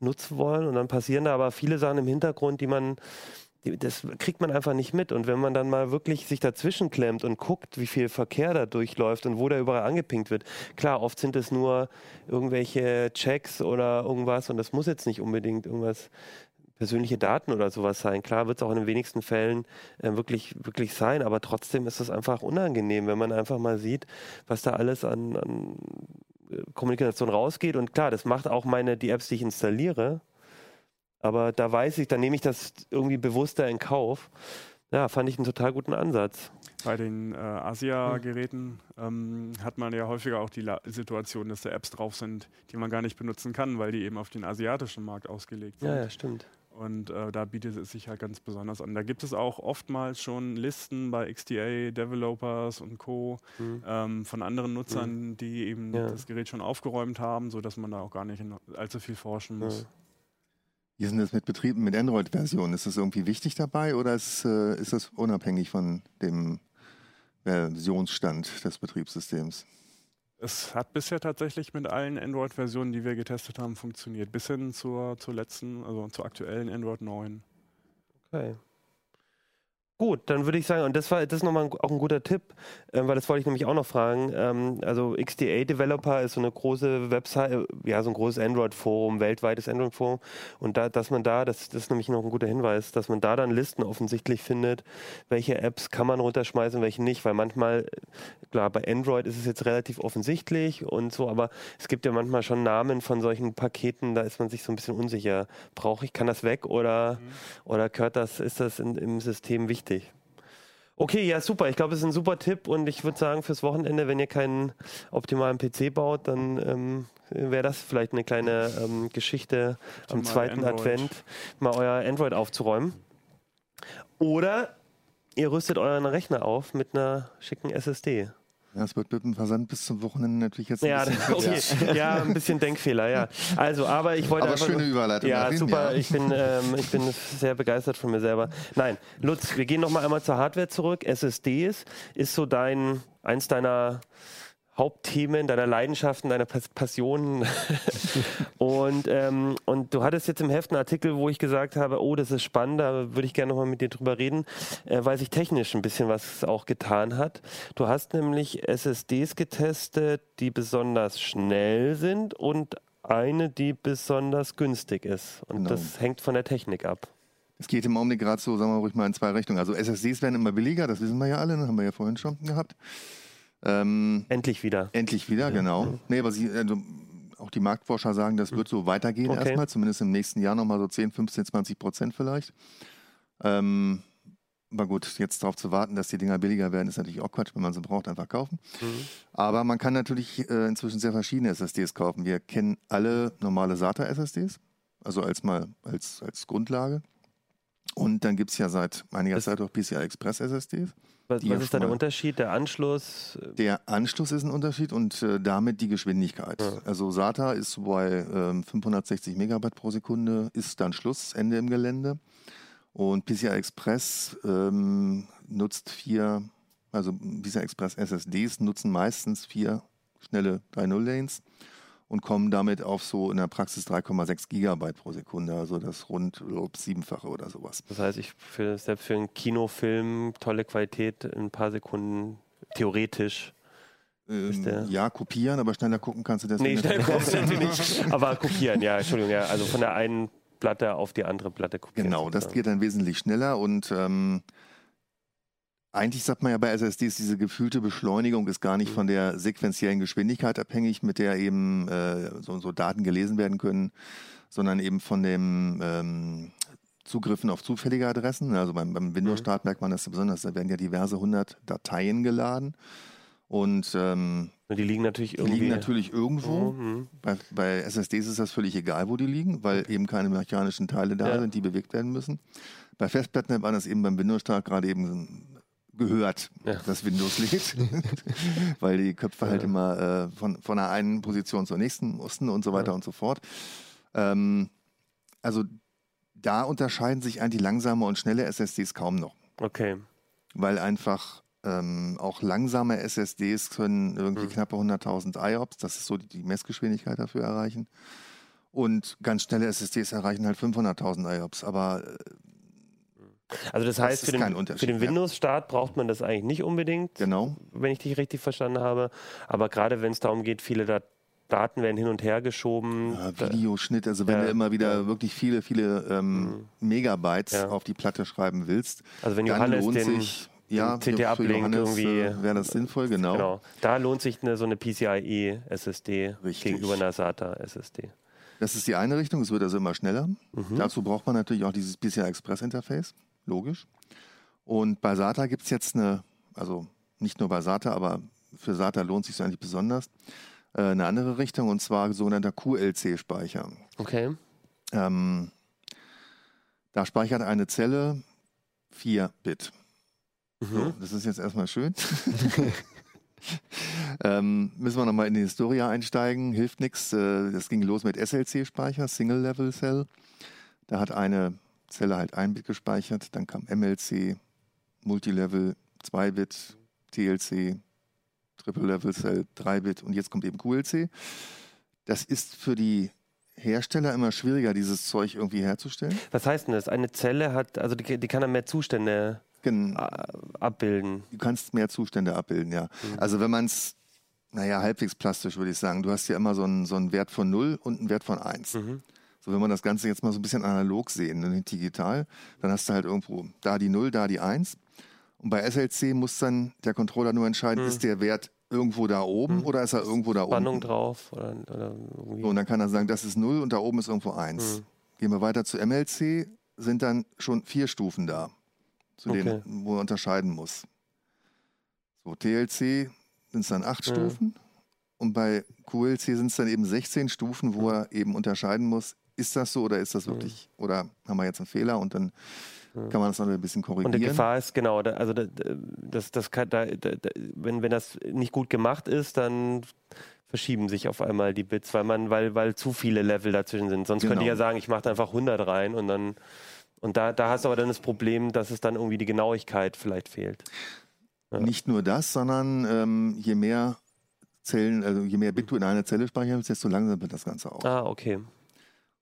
nutzen wollen und dann passieren da aber viele Sachen im Hintergrund, die man das kriegt man einfach nicht mit. Und wenn man dann mal wirklich sich dazwischen klemmt und guckt, wie viel Verkehr da durchläuft und wo der überall angepinkt wird, klar, oft sind es nur irgendwelche Checks oder irgendwas und das muss jetzt nicht unbedingt irgendwas persönliche Daten oder sowas sein. Klar wird es auch in den wenigsten Fällen äh, wirklich, wirklich sein, aber trotzdem ist es einfach unangenehm, wenn man einfach mal sieht, was da alles an, an äh, Kommunikation rausgeht. Und klar, das macht auch meine, die Apps, die ich installiere, aber da weiß ich, dann nehme ich das irgendwie bewusster in Kauf. Ja, fand ich einen total guten Ansatz. Bei den äh, Asia-Geräten ähm, hat man ja häufiger auch die La Situation, dass da Apps drauf sind, die man gar nicht benutzen kann, weil die eben auf den asiatischen Markt ausgelegt sind. Ja, ja, stimmt. Und äh, da bietet es sich halt ganz besonders an. Da gibt es auch oftmals schon Listen bei XDA, Developers und Co. Mhm. Ähm, von anderen Nutzern, die eben Ja. das Gerät schon aufgeräumt haben, sodass man da auch gar nicht allzu viel forschen muss. Ja. Wie ist denn das mit Betrieben mit Android-Versionen? Ist das irgendwie wichtig dabei oder ist, äh, ist das unabhängig von dem Versionsstand des Betriebssystems? Es hat bisher tatsächlich mit allen Android-Versionen, die wir getestet haben, funktioniert. Bis hin zur, zur letzten, also zur aktuellen Android 9. Okay. Gut, dann würde ich sagen, und das war das ist nochmal ein, auch ein guter Tipp, ähm, weil das wollte ich nämlich auch noch fragen. Ähm, also XDA Developer ist so eine große Website, äh, ja, so ein großes Android-Forum, weltweites Android-Forum. Und da, dass man da, das, das ist nämlich noch ein guter Hinweis, dass man da dann Listen offensichtlich findet, welche Apps kann man runterschmeißen, welche nicht, weil manchmal, äh, klar, bei Android ist es jetzt relativ offensichtlich und so, aber es gibt ja manchmal schon Namen von solchen Paketen, da ist man sich so ein bisschen unsicher. Brauche ich, kann das weg oder, oder gehört das, ist das in, im System wichtig? Okay, ja, super. Ich glaube, es ist ein super Tipp und ich würde sagen, fürs Wochenende, wenn ihr keinen optimalen PC baut, dann ähm, wäre das vielleicht eine kleine ähm, Geschichte am Optimal zweiten Android. Advent, mal euer Android aufzuräumen. Oder ihr rüstet euren Rechner auf mit einer schicken SSD. Ja, es wird mit dem Versand bis zum Wochenende natürlich jetzt ein Ja, bisschen okay. ja, ein bisschen Denkfehler, ja. Also, aber ich wollte Aber einfach schöne Überleitung. Ja, Martin, super. ja. Ich, bin, ähm, ich bin sehr begeistert von mir selber. Nein, Lutz, wir gehen noch mal einmal zur Hardware zurück. SSDs ist so dein, eins deiner Hauptthemen, deiner Leidenschaften, deiner Pas Passionen. und, ähm, und du hattest jetzt im Heft einen Artikel, wo ich gesagt habe, oh, das ist spannend, da würde ich gerne noch mal mit dir drüber reden, äh, weil sich technisch ein bisschen was auch getan hat. Du hast nämlich SSDs getestet, die besonders schnell sind und eine, die besonders günstig ist. Und Genau. das hängt von der Technik ab. Es geht im Augenblick gerade so, sagen wir ruhig mal, in zwei Richtungen. Also SSDs werden immer billiger, das wissen wir ja alle, ne? haben wir ja vorhin schon gehabt. Ähm, Endlich wieder. endlich wieder, genau. Nee, aber Sie, also, auch die Marktforscher sagen, das wird so weitergehen Okay. erstmal, zumindest im nächsten Jahr nochmal so 10, 15, 20 Prozent vielleicht. Ähm, aber gut, jetzt darauf zu warten, dass die Dinger billiger werden, ist natürlich auch Quatsch. Wenn man sie braucht, einfach kaufen. Aber man kann natürlich äh, inzwischen sehr verschiedene SSDs kaufen. Wir kennen alle normale SATA-SSDs, also als mal als, als Grundlage. Und dann gibt es ja seit einiger Das- Zeit auch PCI Express SSDs. Was, was ist da der Unterschied? Der Anschluss? Der Anschluss ist ein Unterschied und äh, damit die Geschwindigkeit. Ja. Also SATA ist bei ähm, 560 Megabyte pro Sekunde, ist dann Schluss, Ende im Gelände. Und PCI Express ähm, nutzt vier, also PCI Express SSDs nutzen meistens vier schnelle 3.0 Lanes und kommen damit auf so in der Praxis 3,6 Gigabyte pro Sekunde, also das rund ob siebenfache oder sowas. Das heißt, ich für, selbst für einen Kinofilm tolle Qualität in ein paar Sekunden theoretisch. Ähm, ja, kopieren, aber schneller gucken kannst du das Nee, nicht. schnell kommst du nicht. Aber kopieren, ja, Entschuldigung, ja. Also von der einen Platte auf die andere Platte kopieren. Genau, das geht dann wesentlich schneller und ähm, eigentlich sagt man ja bei SSDs, diese gefühlte Beschleunigung ist gar nicht von der sequentiellen Geschwindigkeit abhängig, mit der eben äh, so, so Daten gelesen werden können, sondern eben von dem ähm, Zugriffen auf zufällige Adressen. Also beim, beim Windows-Start merkt man das besonders, da werden ja diverse hundert Dateien geladen und ähm, Die liegen natürlich die irgendwie. liegen natürlich irgendwo. Mhm. Bei, bei SSDs ist das völlig egal, wo die liegen, weil eben keine mechanischen Teile da Ja. sind, die bewegt werden müssen. Bei Festplatten man das eben beim Windows-Start gerade eben gehört, Ja. dass Windows lädt, weil die Köpfe halt Ja. immer äh, von, von einer einen Position zur nächsten mussten und so weiter und so fort. Ähm, also da unterscheiden sich eigentlich langsame und schnelle SSDs kaum noch, Okay. weil einfach ähm, auch langsame SSDs können irgendwie Mhm. knappe 100.000 IOPS, das ist so die, die Messgeschwindigkeit dafür erreichen. Und ganz schnelle SSDs erreichen halt 500.000 IOPS, aber äh, Also das Das heißt, für den, für den. Windows-Start braucht man das eigentlich nicht unbedingt, genau. wenn ich dich richtig verstanden habe. Aber gerade wenn es darum geht, viele Dat Daten werden hin und her geschoben. Ja, da- Videoschnitt, also wenn Ja, du immer wieder ja. wirklich viele, viele ähm, Megabytes Ja. auf die Platte schreiben willst, also wenn dann Johannes lohnt den, sich, ja, Johannes, irgendwie- äh, wäre das sinnvoll, genau. genau, da lohnt sich eine, so eine PCIe SSD Richtig. gegenüber einer SATA SSD. Das ist die eine Richtung, es wird also immer schneller. Mhm. Dazu braucht man natürlich auch dieses PCI Express Interface, logisch. Und bei SATA gibt es jetzt eine, also nicht nur bei SATA, aber für SATA lohnt sich eigentlich besonders, äh, eine andere Richtung und zwar sogenannter QLC-Speicher. Okay. Ähm, da speichert eine Zelle 4 Bit. So, Mhm. das ist jetzt erstmal schön. ähm, müssen wir nochmal in die Historie einsteigen. Hilft nichts. Äh, das ging los mit SLC-Speicher, Single Level Cell. Da hat eine Zelle halt ein Bit gespeichert. Dann kam MLC, Multilevel 2 Bit, TLC, Triple Level Cell 3 Bit und jetzt kommt eben QLC. Das ist für die Hersteller immer schwieriger, dieses Zeug irgendwie herzustellen. Was heißt denn das? Eine Zelle hat, also die, die kann dann mehr Zustände Gen- äh, abbilden. Du kannst mehr Zustände abbilden, ja. Also wenn man es, naja, halbwegs plastisch würde ich sagen, du hast ja immer so einen, so einen Wert von 0 und einen Wert von 1. Mhm. So, wenn man das Ganze jetzt mal so ein bisschen analog sehen, ne, digital, dann hast du halt irgendwo da die 0, da die 1. Und bei SLC muss dann der Controller nur entscheiden, Mhm. ist der Wert irgendwo da oben Mhm. oder ist er irgendwo da Spannung unten? drauf oder, oder irgendwie. So, und dann kann er sagen, das ist 0 und da oben ist irgendwo 1. Mhm. Gehen wir weiter zu MLC, sind dann schon vier Stufen da, zu Okay. denen, wo er unterscheiden muss. So, TLC sind es dann acht Ja. Stufen und bei QLC sind es dann eben 16 Stufen, wo er eben unterscheiden muss, ist das so oder ist das wirklich, oder haben wir jetzt einen Fehler und dann kann man das noch ein bisschen Und korrigieren. die Gefahr ist, genau, da, also da, das, das kann, da, da, wenn, wenn das nicht gut gemacht ist, dann verschieben sich auf einmal die Bits, weil man, weil, weil zu viele Level dazwischen sind. Sonst könnte ich Genau. ja sagen, ich mache einfach 100 rein und dann und da, da hast du aber dann das Problem, dass es dann irgendwie die Genauigkeit vielleicht fehlt. Ja. Nicht nur das, sondern ähm, je mehr Zellen, also je mehr Bit du in einer Zelle speichern willst, desto langsamer wird das Ganze auch. Ah, okay.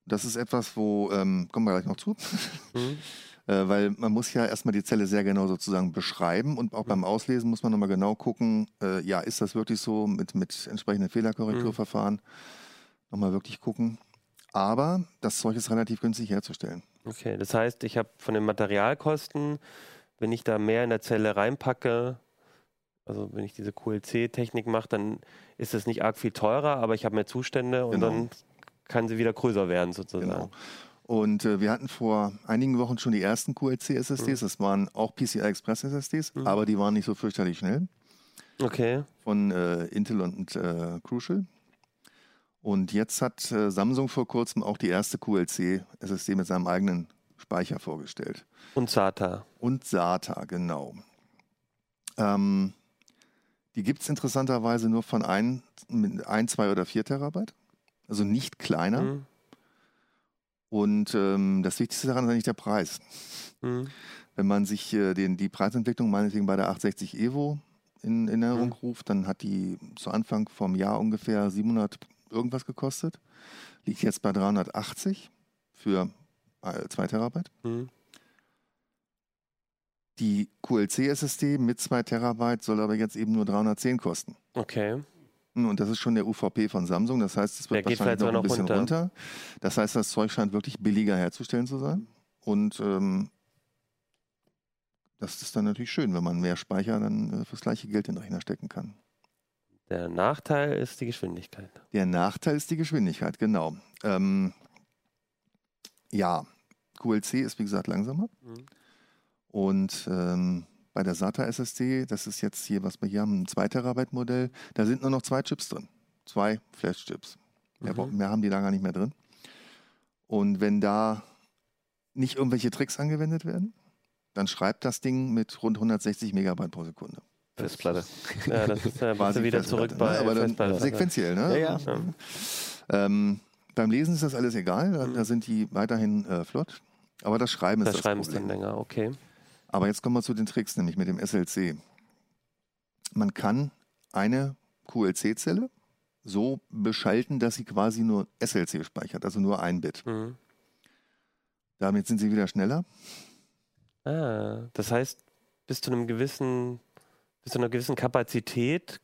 Das ist etwas, wo, ähm, kommen wir gleich noch zu, Mhm. äh, weil man muss ja erstmal die Zelle sehr genau sozusagen beschreiben und auch beim Auslesen muss man nochmal genau gucken, äh, ja, ist das wirklich so mit, mit entsprechenden Fehlerkorrekturverfahren, nochmal wirklich gucken. Aber das Zeug ist relativ günstig herzustellen. Okay, das heißt, ich habe von den Materialkosten, wenn ich da mehr in der Zelle reinpacke, also wenn ich diese QLC-Technik mache, dann ist es nicht arg viel teurer, aber ich habe mehr Zustände und Genau. dann kann sie wieder größer werden sozusagen. Genau. Und äh, wir hatten vor einigen Wochen schon die ersten QLC-SSDs. Das waren auch PCI Express SSDs, Mhm. aber die waren nicht so fürchterlich schnell. Okay. von äh, Intel und äh, Crucial. Und jetzt hat äh, Samsung vor kurzem auch die erste QLC-SSD mit seinem eigenen Speicher vorgestellt. Und SATA. Und SATA, genau. Ähm, die gibt es interessanterweise nur von 1, 2 oder 4 Terabyte. Also nicht kleiner. Mhm. Und ähm, das Wichtigste daran ist eigentlich der Preis. Mhm. Wenn man sich äh, den, die Preisentwicklung meinetwegen bei der 860 Evo in, in Erinnerung Mhm. ruft, dann hat die zu Anfang vom Jahr ungefähr 700 irgendwas gekostet. Liegt jetzt bei 380 für 2 Terabyte. Mhm. Die QLC-SSD mit 2 Terabyte soll aber jetzt eben nur 310 kosten. Okay. Und das ist schon der UVP von Samsung. Das heißt, es Der wird geht wahrscheinlich vielleicht noch ein bisschen runter. runter. Das heißt, das Zeug scheint wirklich billiger herzustellen zu sein. Und ähm, das ist dann natürlich schön, wenn man mehr Speicher dann äh, fürs gleiche Geld in den Rechner stecken kann. Der Nachteil ist die Geschwindigkeit. Der Nachteil ist die Geschwindigkeit, genau. Ähm, ja, QLC ist wie gesagt langsamer. Mhm. Und ähm, bei der SATA SSD, das ist jetzt hier, was wir hier haben, ein 2 Terabyte Modell, da sind nur noch zwei Chips drin. Zwei Flash-Chips. Mehr, Mhm. mehr haben die da gar nicht mehr drin. Und wenn da nicht irgendwelche Tricks angewendet werden, dann schreibt das Ding mit rund 160 Megabyte pro Sekunde. Festplatte. Ja, das ist ja Quasi wieder zurück bei ne? Aber dann Festplatte. sequenziell, ne? Ja, ja. Ähm, beim Lesen ist das alles egal, da, da sind die weiterhin äh, flott. Aber das Schreiben ist Das das Schreiben ist Problem. dann länger, okay. Aber jetzt kommen wir zu den Tricks, nämlich mit dem SLC. Man kann eine QLC-Zelle so beschalten, dass sie quasi nur SLC speichert, also nur ein Bit. Mhm. Damit sind sie wieder schneller. Ah, das heißt, bis zu einem gewissen, bis zu einer gewissen Kapazität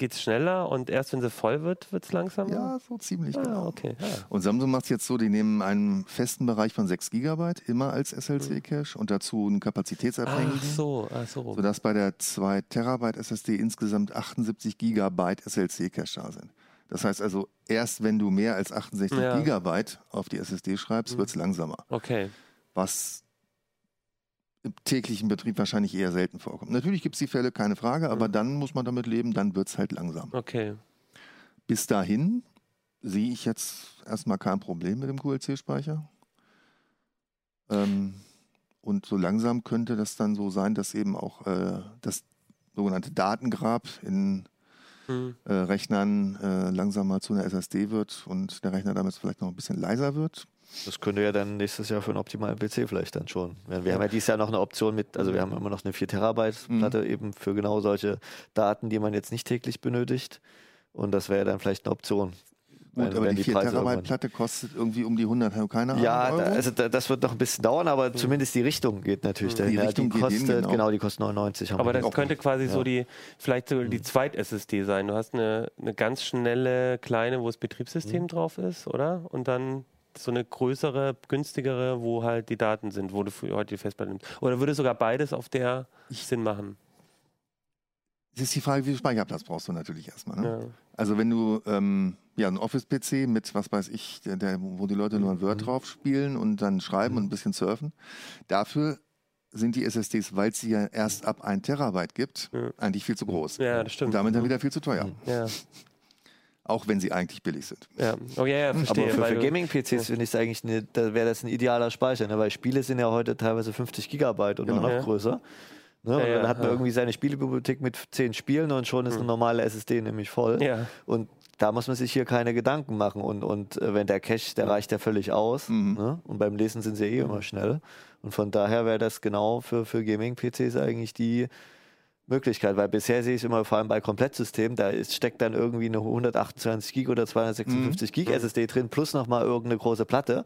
geht es schneller und erst wenn sie voll wird, wird es langsamer? Ja, so ziemlich ah, genau. okay. Ja. Und Samsung macht es jetzt so, die nehmen einen festen Bereich von 6 GB immer als Mhm. SLC-Cache und dazu einen Ach kapazitätsabhängigen, so, ach so. sodass bei der 2 Terabyte SSD insgesamt 78 GB SLC-Cache da sind. Das heißt also, erst wenn du mehr als 68 Ja. Gigabyte auf die SSD schreibst, Mhm. wird es langsamer. Okay. Was im täglichen Betrieb wahrscheinlich eher selten vorkommt. Natürlich gibt es die Fälle, keine Frage, aber Mhm. dann muss man damit leben, dann wird es halt langsam. Okay. Bis dahin sehe ich jetzt erstmal kein Problem mit dem QLC-Speicher. Ähm, und so langsam könnte das dann so sein, dass eben auch äh, das sogenannte Datengrab in Hm. äh, Rechnern äh, langsam mal zu einer SSD wird und der Rechner damit vielleicht noch ein bisschen leiser wird. Das könnte ja dann nächstes Jahr für einen optimalen PC vielleicht dann schon. Wir wir haben ja dieses Jahr noch eine Option mit, also wir haben immer noch eine 4 Terabyte Mhm. Platte eben für genau solche Daten, die man jetzt nicht täglich benötigt. Und das wäre dann vielleicht eine Option. Gut, wenn- aber wenn die 4 Preise Terabyte Platte kostet irgendwie um die 100, keine Ahnung. Ja, da, Euro. also da, das wird noch ein bisschen dauern, aber zumindest die Richtung geht natürlich dahin. Die Ja, Richtung die kostet, genau. genau. die kostet 99. haben Aber das auch könnte quasi so Ja. die, vielleicht so Mhm. die Zweit-SSD sein. Du hast eine, eine ganz schnelle, kleine, wo das Mhm. Betriebssystem drauf ist, oder? Und dann so eine größere, günstigere, wo halt die Daten sind, wo du heute die Festplatte nimmst. Oder würde sogar beides auf der Sinn machen? Es ist die Frage, wie viel Speicherplatz brauchst du natürlich erstmal. Ne? Ja. Also wenn du ähm, ja einen Office-PC mit, was weiß ich, der, der, wo die Leute nur ein Mhm. Word drauf spielen und dann schreiben und ein bisschen surfen, dafür sind die SSDs, weil es sie ja erst ab 1 Terabyte gibt, Ja. eigentlich viel zu groß. ja, das stimmt. Und damit dann wieder viel zu teuer. Mhm. ja, Auch wenn sie eigentlich billig sind. ja. Oh ja, ja, verstehe. Aber für, für Gaming-PCs finde ich es eigentlich, eine, da wäre das ein idealer Speicher, ne? weil Spiele sind ja heute teilweise 50 Gigabyte und Genau. noch Ja. größer. Ne? und Ja, dann hat man ja. irgendwie seine Spielebibliothek mit 10 Spielen und schon ist eine normale SSD nämlich voll. Ja. Und da muss man sich hier keine Gedanken machen. Und, und äh, wenn der Cache, der reicht ja völlig aus. Mhm. Ne? Und beim Lesen sind sie eh immer schnell. Und von daher wäre das genau für, für Gaming-PCs eigentlich die Möglichkeit, weil bisher sehe ich es immer vor allem bei Komplettsystemen, da ist, steckt dann irgendwie eine 128 Gig oder 256 Gig SSD drin plus nochmal irgendeine große Platte.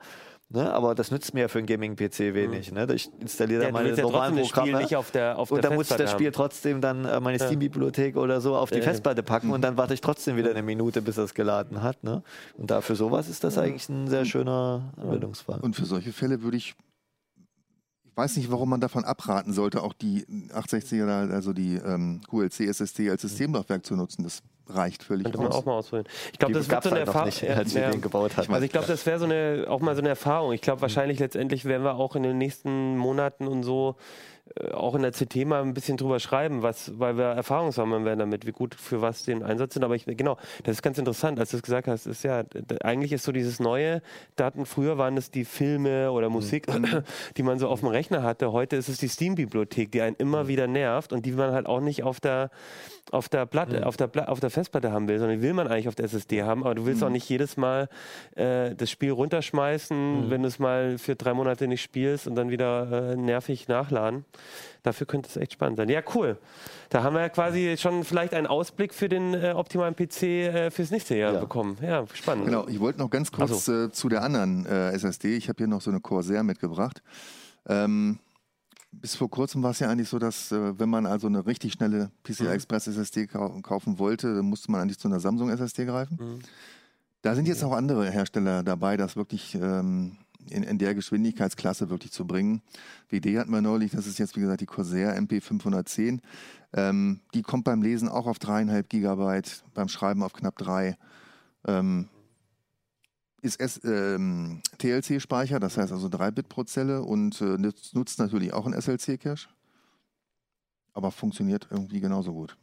Ne? Aber das nützt mir ja für einen Gaming-PC wenig. Ne? Ich installiere ja, da du meine ja normalen das Programme. nicht auf der, auf Und der dann muss ich das Spiel haben. trotzdem dann äh, meine Steam-Bibliothek oder so auf die. Festplatte packen und dann warte ich trotzdem wieder eine Minute, bis es geladen hat. Ne? Und dafür sowas ist das eigentlich ein sehr schöner Anwendungsfall. Und für solche Fälle würde ich weiß nicht, warum man davon abraten sollte, auch die 860er, also die ähm, QLC-SSD als Systemlaufwerk zu nutzen. Das reicht völlig Könnte man aus. auch mal ausprobieren. Ich glaube, das wird so eine halt Erfahrung. nicht, als wir den gebaut hatten. Also ich glaube, das wäre so eine auch mal so eine Erfahrung. Ich Mhm. glaube, wahrscheinlich letztendlich werden wir auch in den nächsten Monaten und so auch in der CT mal ein bisschen drüber schreiben, was, weil wir Erfahrung sammeln werden damit, wie gut für was den Einsatz sind. Aber ich, genau, das ist ganz interessant, als du es gesagt hast, ist ja, eigentlich ist so dieses neue Daten, früher waren es die Filme oder Mhm. Musik, die man so auf dem Rechner hatte. Heute ist es die Steam-Bibliothek, die einen Mhm. immer wieder nervt und die man halt auch nicht auf der, auf der Platte, Mhm. auf der, Pla auf der Festplatte haben will, sondern die will man eigentlich auf der SSD haben, aber du willst auch nicht jedes Mal äh, das Spiel runterschmeißen, wenn du es mal für drei Monate nicht spielst und dann wieder äh, nervig nachladen. Dafür könnte es echt spannend sein. Ja, cool. Da haben wir ja quasi schon vielleicht einen Ausblick für den äh, optimalen PC äh, fürs nächste Jahr Ja. bekommen. Ja, spannend. Genau, ich wollte noch ganz kurz äh, zu der anderen äh, SSD. Ich habe hier noch so eine Corsair mitgebracht. Ähm, bis vor kurzem war es ja eigentlich so, dass äh, wenn man also eine richtig schnelle PCI Express SSD kau kaufen wollte, dann musste man eigentlich zu einer Samsung SSD greifen. Mhm. Da sind jetzt auch andere Hersteller dabei, das wirklich ähm, in, in der Geschwindigkeitsklasse wirklich zu bringen. WD hatten wir neulich, das ist jetzt wie gesagt die Corsair MP510. Ähm, die kommt beim Lesen auch auf dreieinhalb Gigabyte, beim Schreiben auf knapp drei. Ähm, ist ähm, TLC-Speicher, das heißt also 3 Bit pro Zelle und äh, nutzt, nutzt natürlich auch einen SLC-Cache. Aber funktioniert irgendwie genauso gut.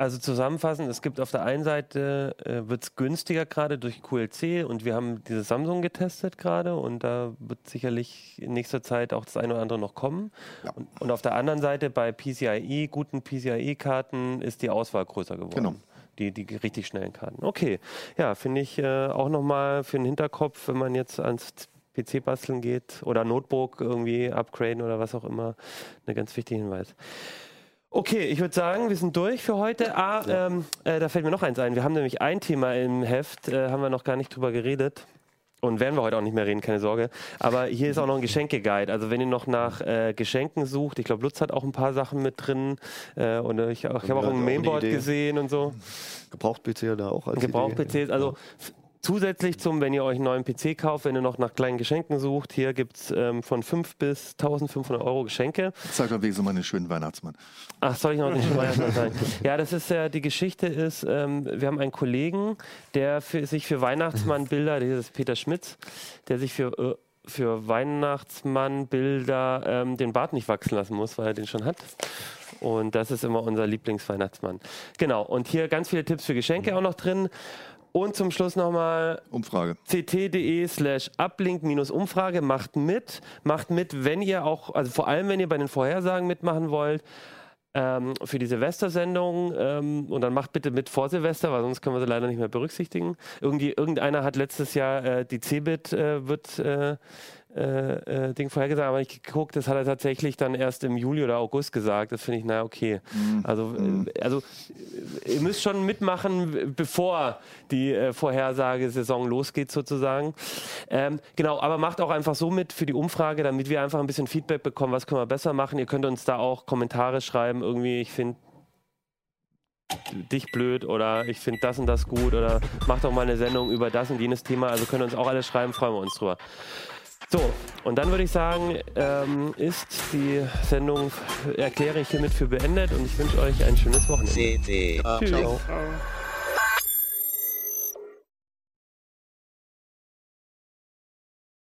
Also zusammenfassend, es gibt auf der einen Seite, äh, wird es günstiger gerade durch QLC und wir haben dieses Samsung getestet gerade und da wird sicherlich in nächster Zeit auch das eine oder andere noch kommen. Ja. Und, und auf der anderen Seite bei PCIe, guten PCIe-Karten, ist die Auswahl größer geworden. Genau. Die, die richtig schnellen Karten. Okay, ja, finde ich äh, auch nochmal für den Hinterkopf, wenn man jetzt ans PC basteln geht oder Notebook irgendwie upgraden oder was auch immer, ein ganz wichtiger Hinweis. Okay, ich würde sagen, wir sind durch für heute. Ah, ähm, äh, da fällt mir noch eins ein. Wir haben nämlich ein Thema im Heft, äh, haben wir noch gar nicht drüber geredet. Und werden wir heute auch nicht mehr reden, keine Sorge. Aber hier ist auch noch ein Geschenke-Guide. Also wenn ihr noch nach äh, Geschenken sucht, ich glaube, Lutz hat auch ein paar Sachen mit drin. Äh, und ich, ich habe auch ein Mainboard gesehen und so. Gebraucht-PC da auch als Idee. Gebrauch-PCs. Also zusätzlich zum, wenn ihr euch einen neuen PC kauft, wenn ihr noch nach kleinen Geschenken sucht, hier gibt es ähm, von 5 bis 1500 Euro Geschenke. Zeig doch wenigstens mal einen schönen Weihnachtsmann. Ach, soll ich noch den Weihnachtsmann sagen? Ja, das ist ja, die Geschichte ist, ähm, wir haben einen Kollegen, der für, sich für Weihnachtsmannbilder, das ist Peter Schmitz, der sich für, äh, für Weihnachtsmannbilder ähm, den Bart nicht wachsen lassen muss, weil er den schon hat. Und das ist immer unser Lieblingsweihnachtsmann. Genau, und hier ganz viele Tipps für Geschenke auch noch drin. Und zum Schluss nochmal Umfrage. ct.de slash uplink-umfrage. Macht mit. Macht mit, wenn ihr auch, also vor allem, wenn ihr bei den Vorhersagen mitmachen wollt. Ähm, für die Silvestersendung ähm, und dann macht bitte mit vor Silvester, weil sonst können wir sie leider nicht mehr berücksichtigen. Irgendwie, irgendeiner hat letztes Jahr äh, die Cebit äh, wird äh, äh, äh, Ding vorhergesagt, aber nicht geguckt, das hat er tatsächlich dann erst im Juli oder August gesagt. Das finde ich, na okay. Also, äh, also äh, ihr müsst schon mitmachen, bevor die äh, Vorhersagesaison losgeht sozusagen. Ähm, genau, aber macht auch einfach so mit für die Umfrage, damit wir einfach ein bisschen Feedback bekommen, was können wir besser machen. Ihr könnt uns da auch Kommentare schreiben, irgendwie, ich finde dich blöd oder ich finde das und das gut oder macht doch mal eine Sendung über das und jenes Thema. Also könnt ihr uns auch alles schreiben, freuen wir uns drüber. So, und dann würde ich sagen, ähm, ist die Sendung, erkläre ich hiermit für beendet und ich wünsche euch ein schönes Wochenende. CD. Tschüss. Ciao.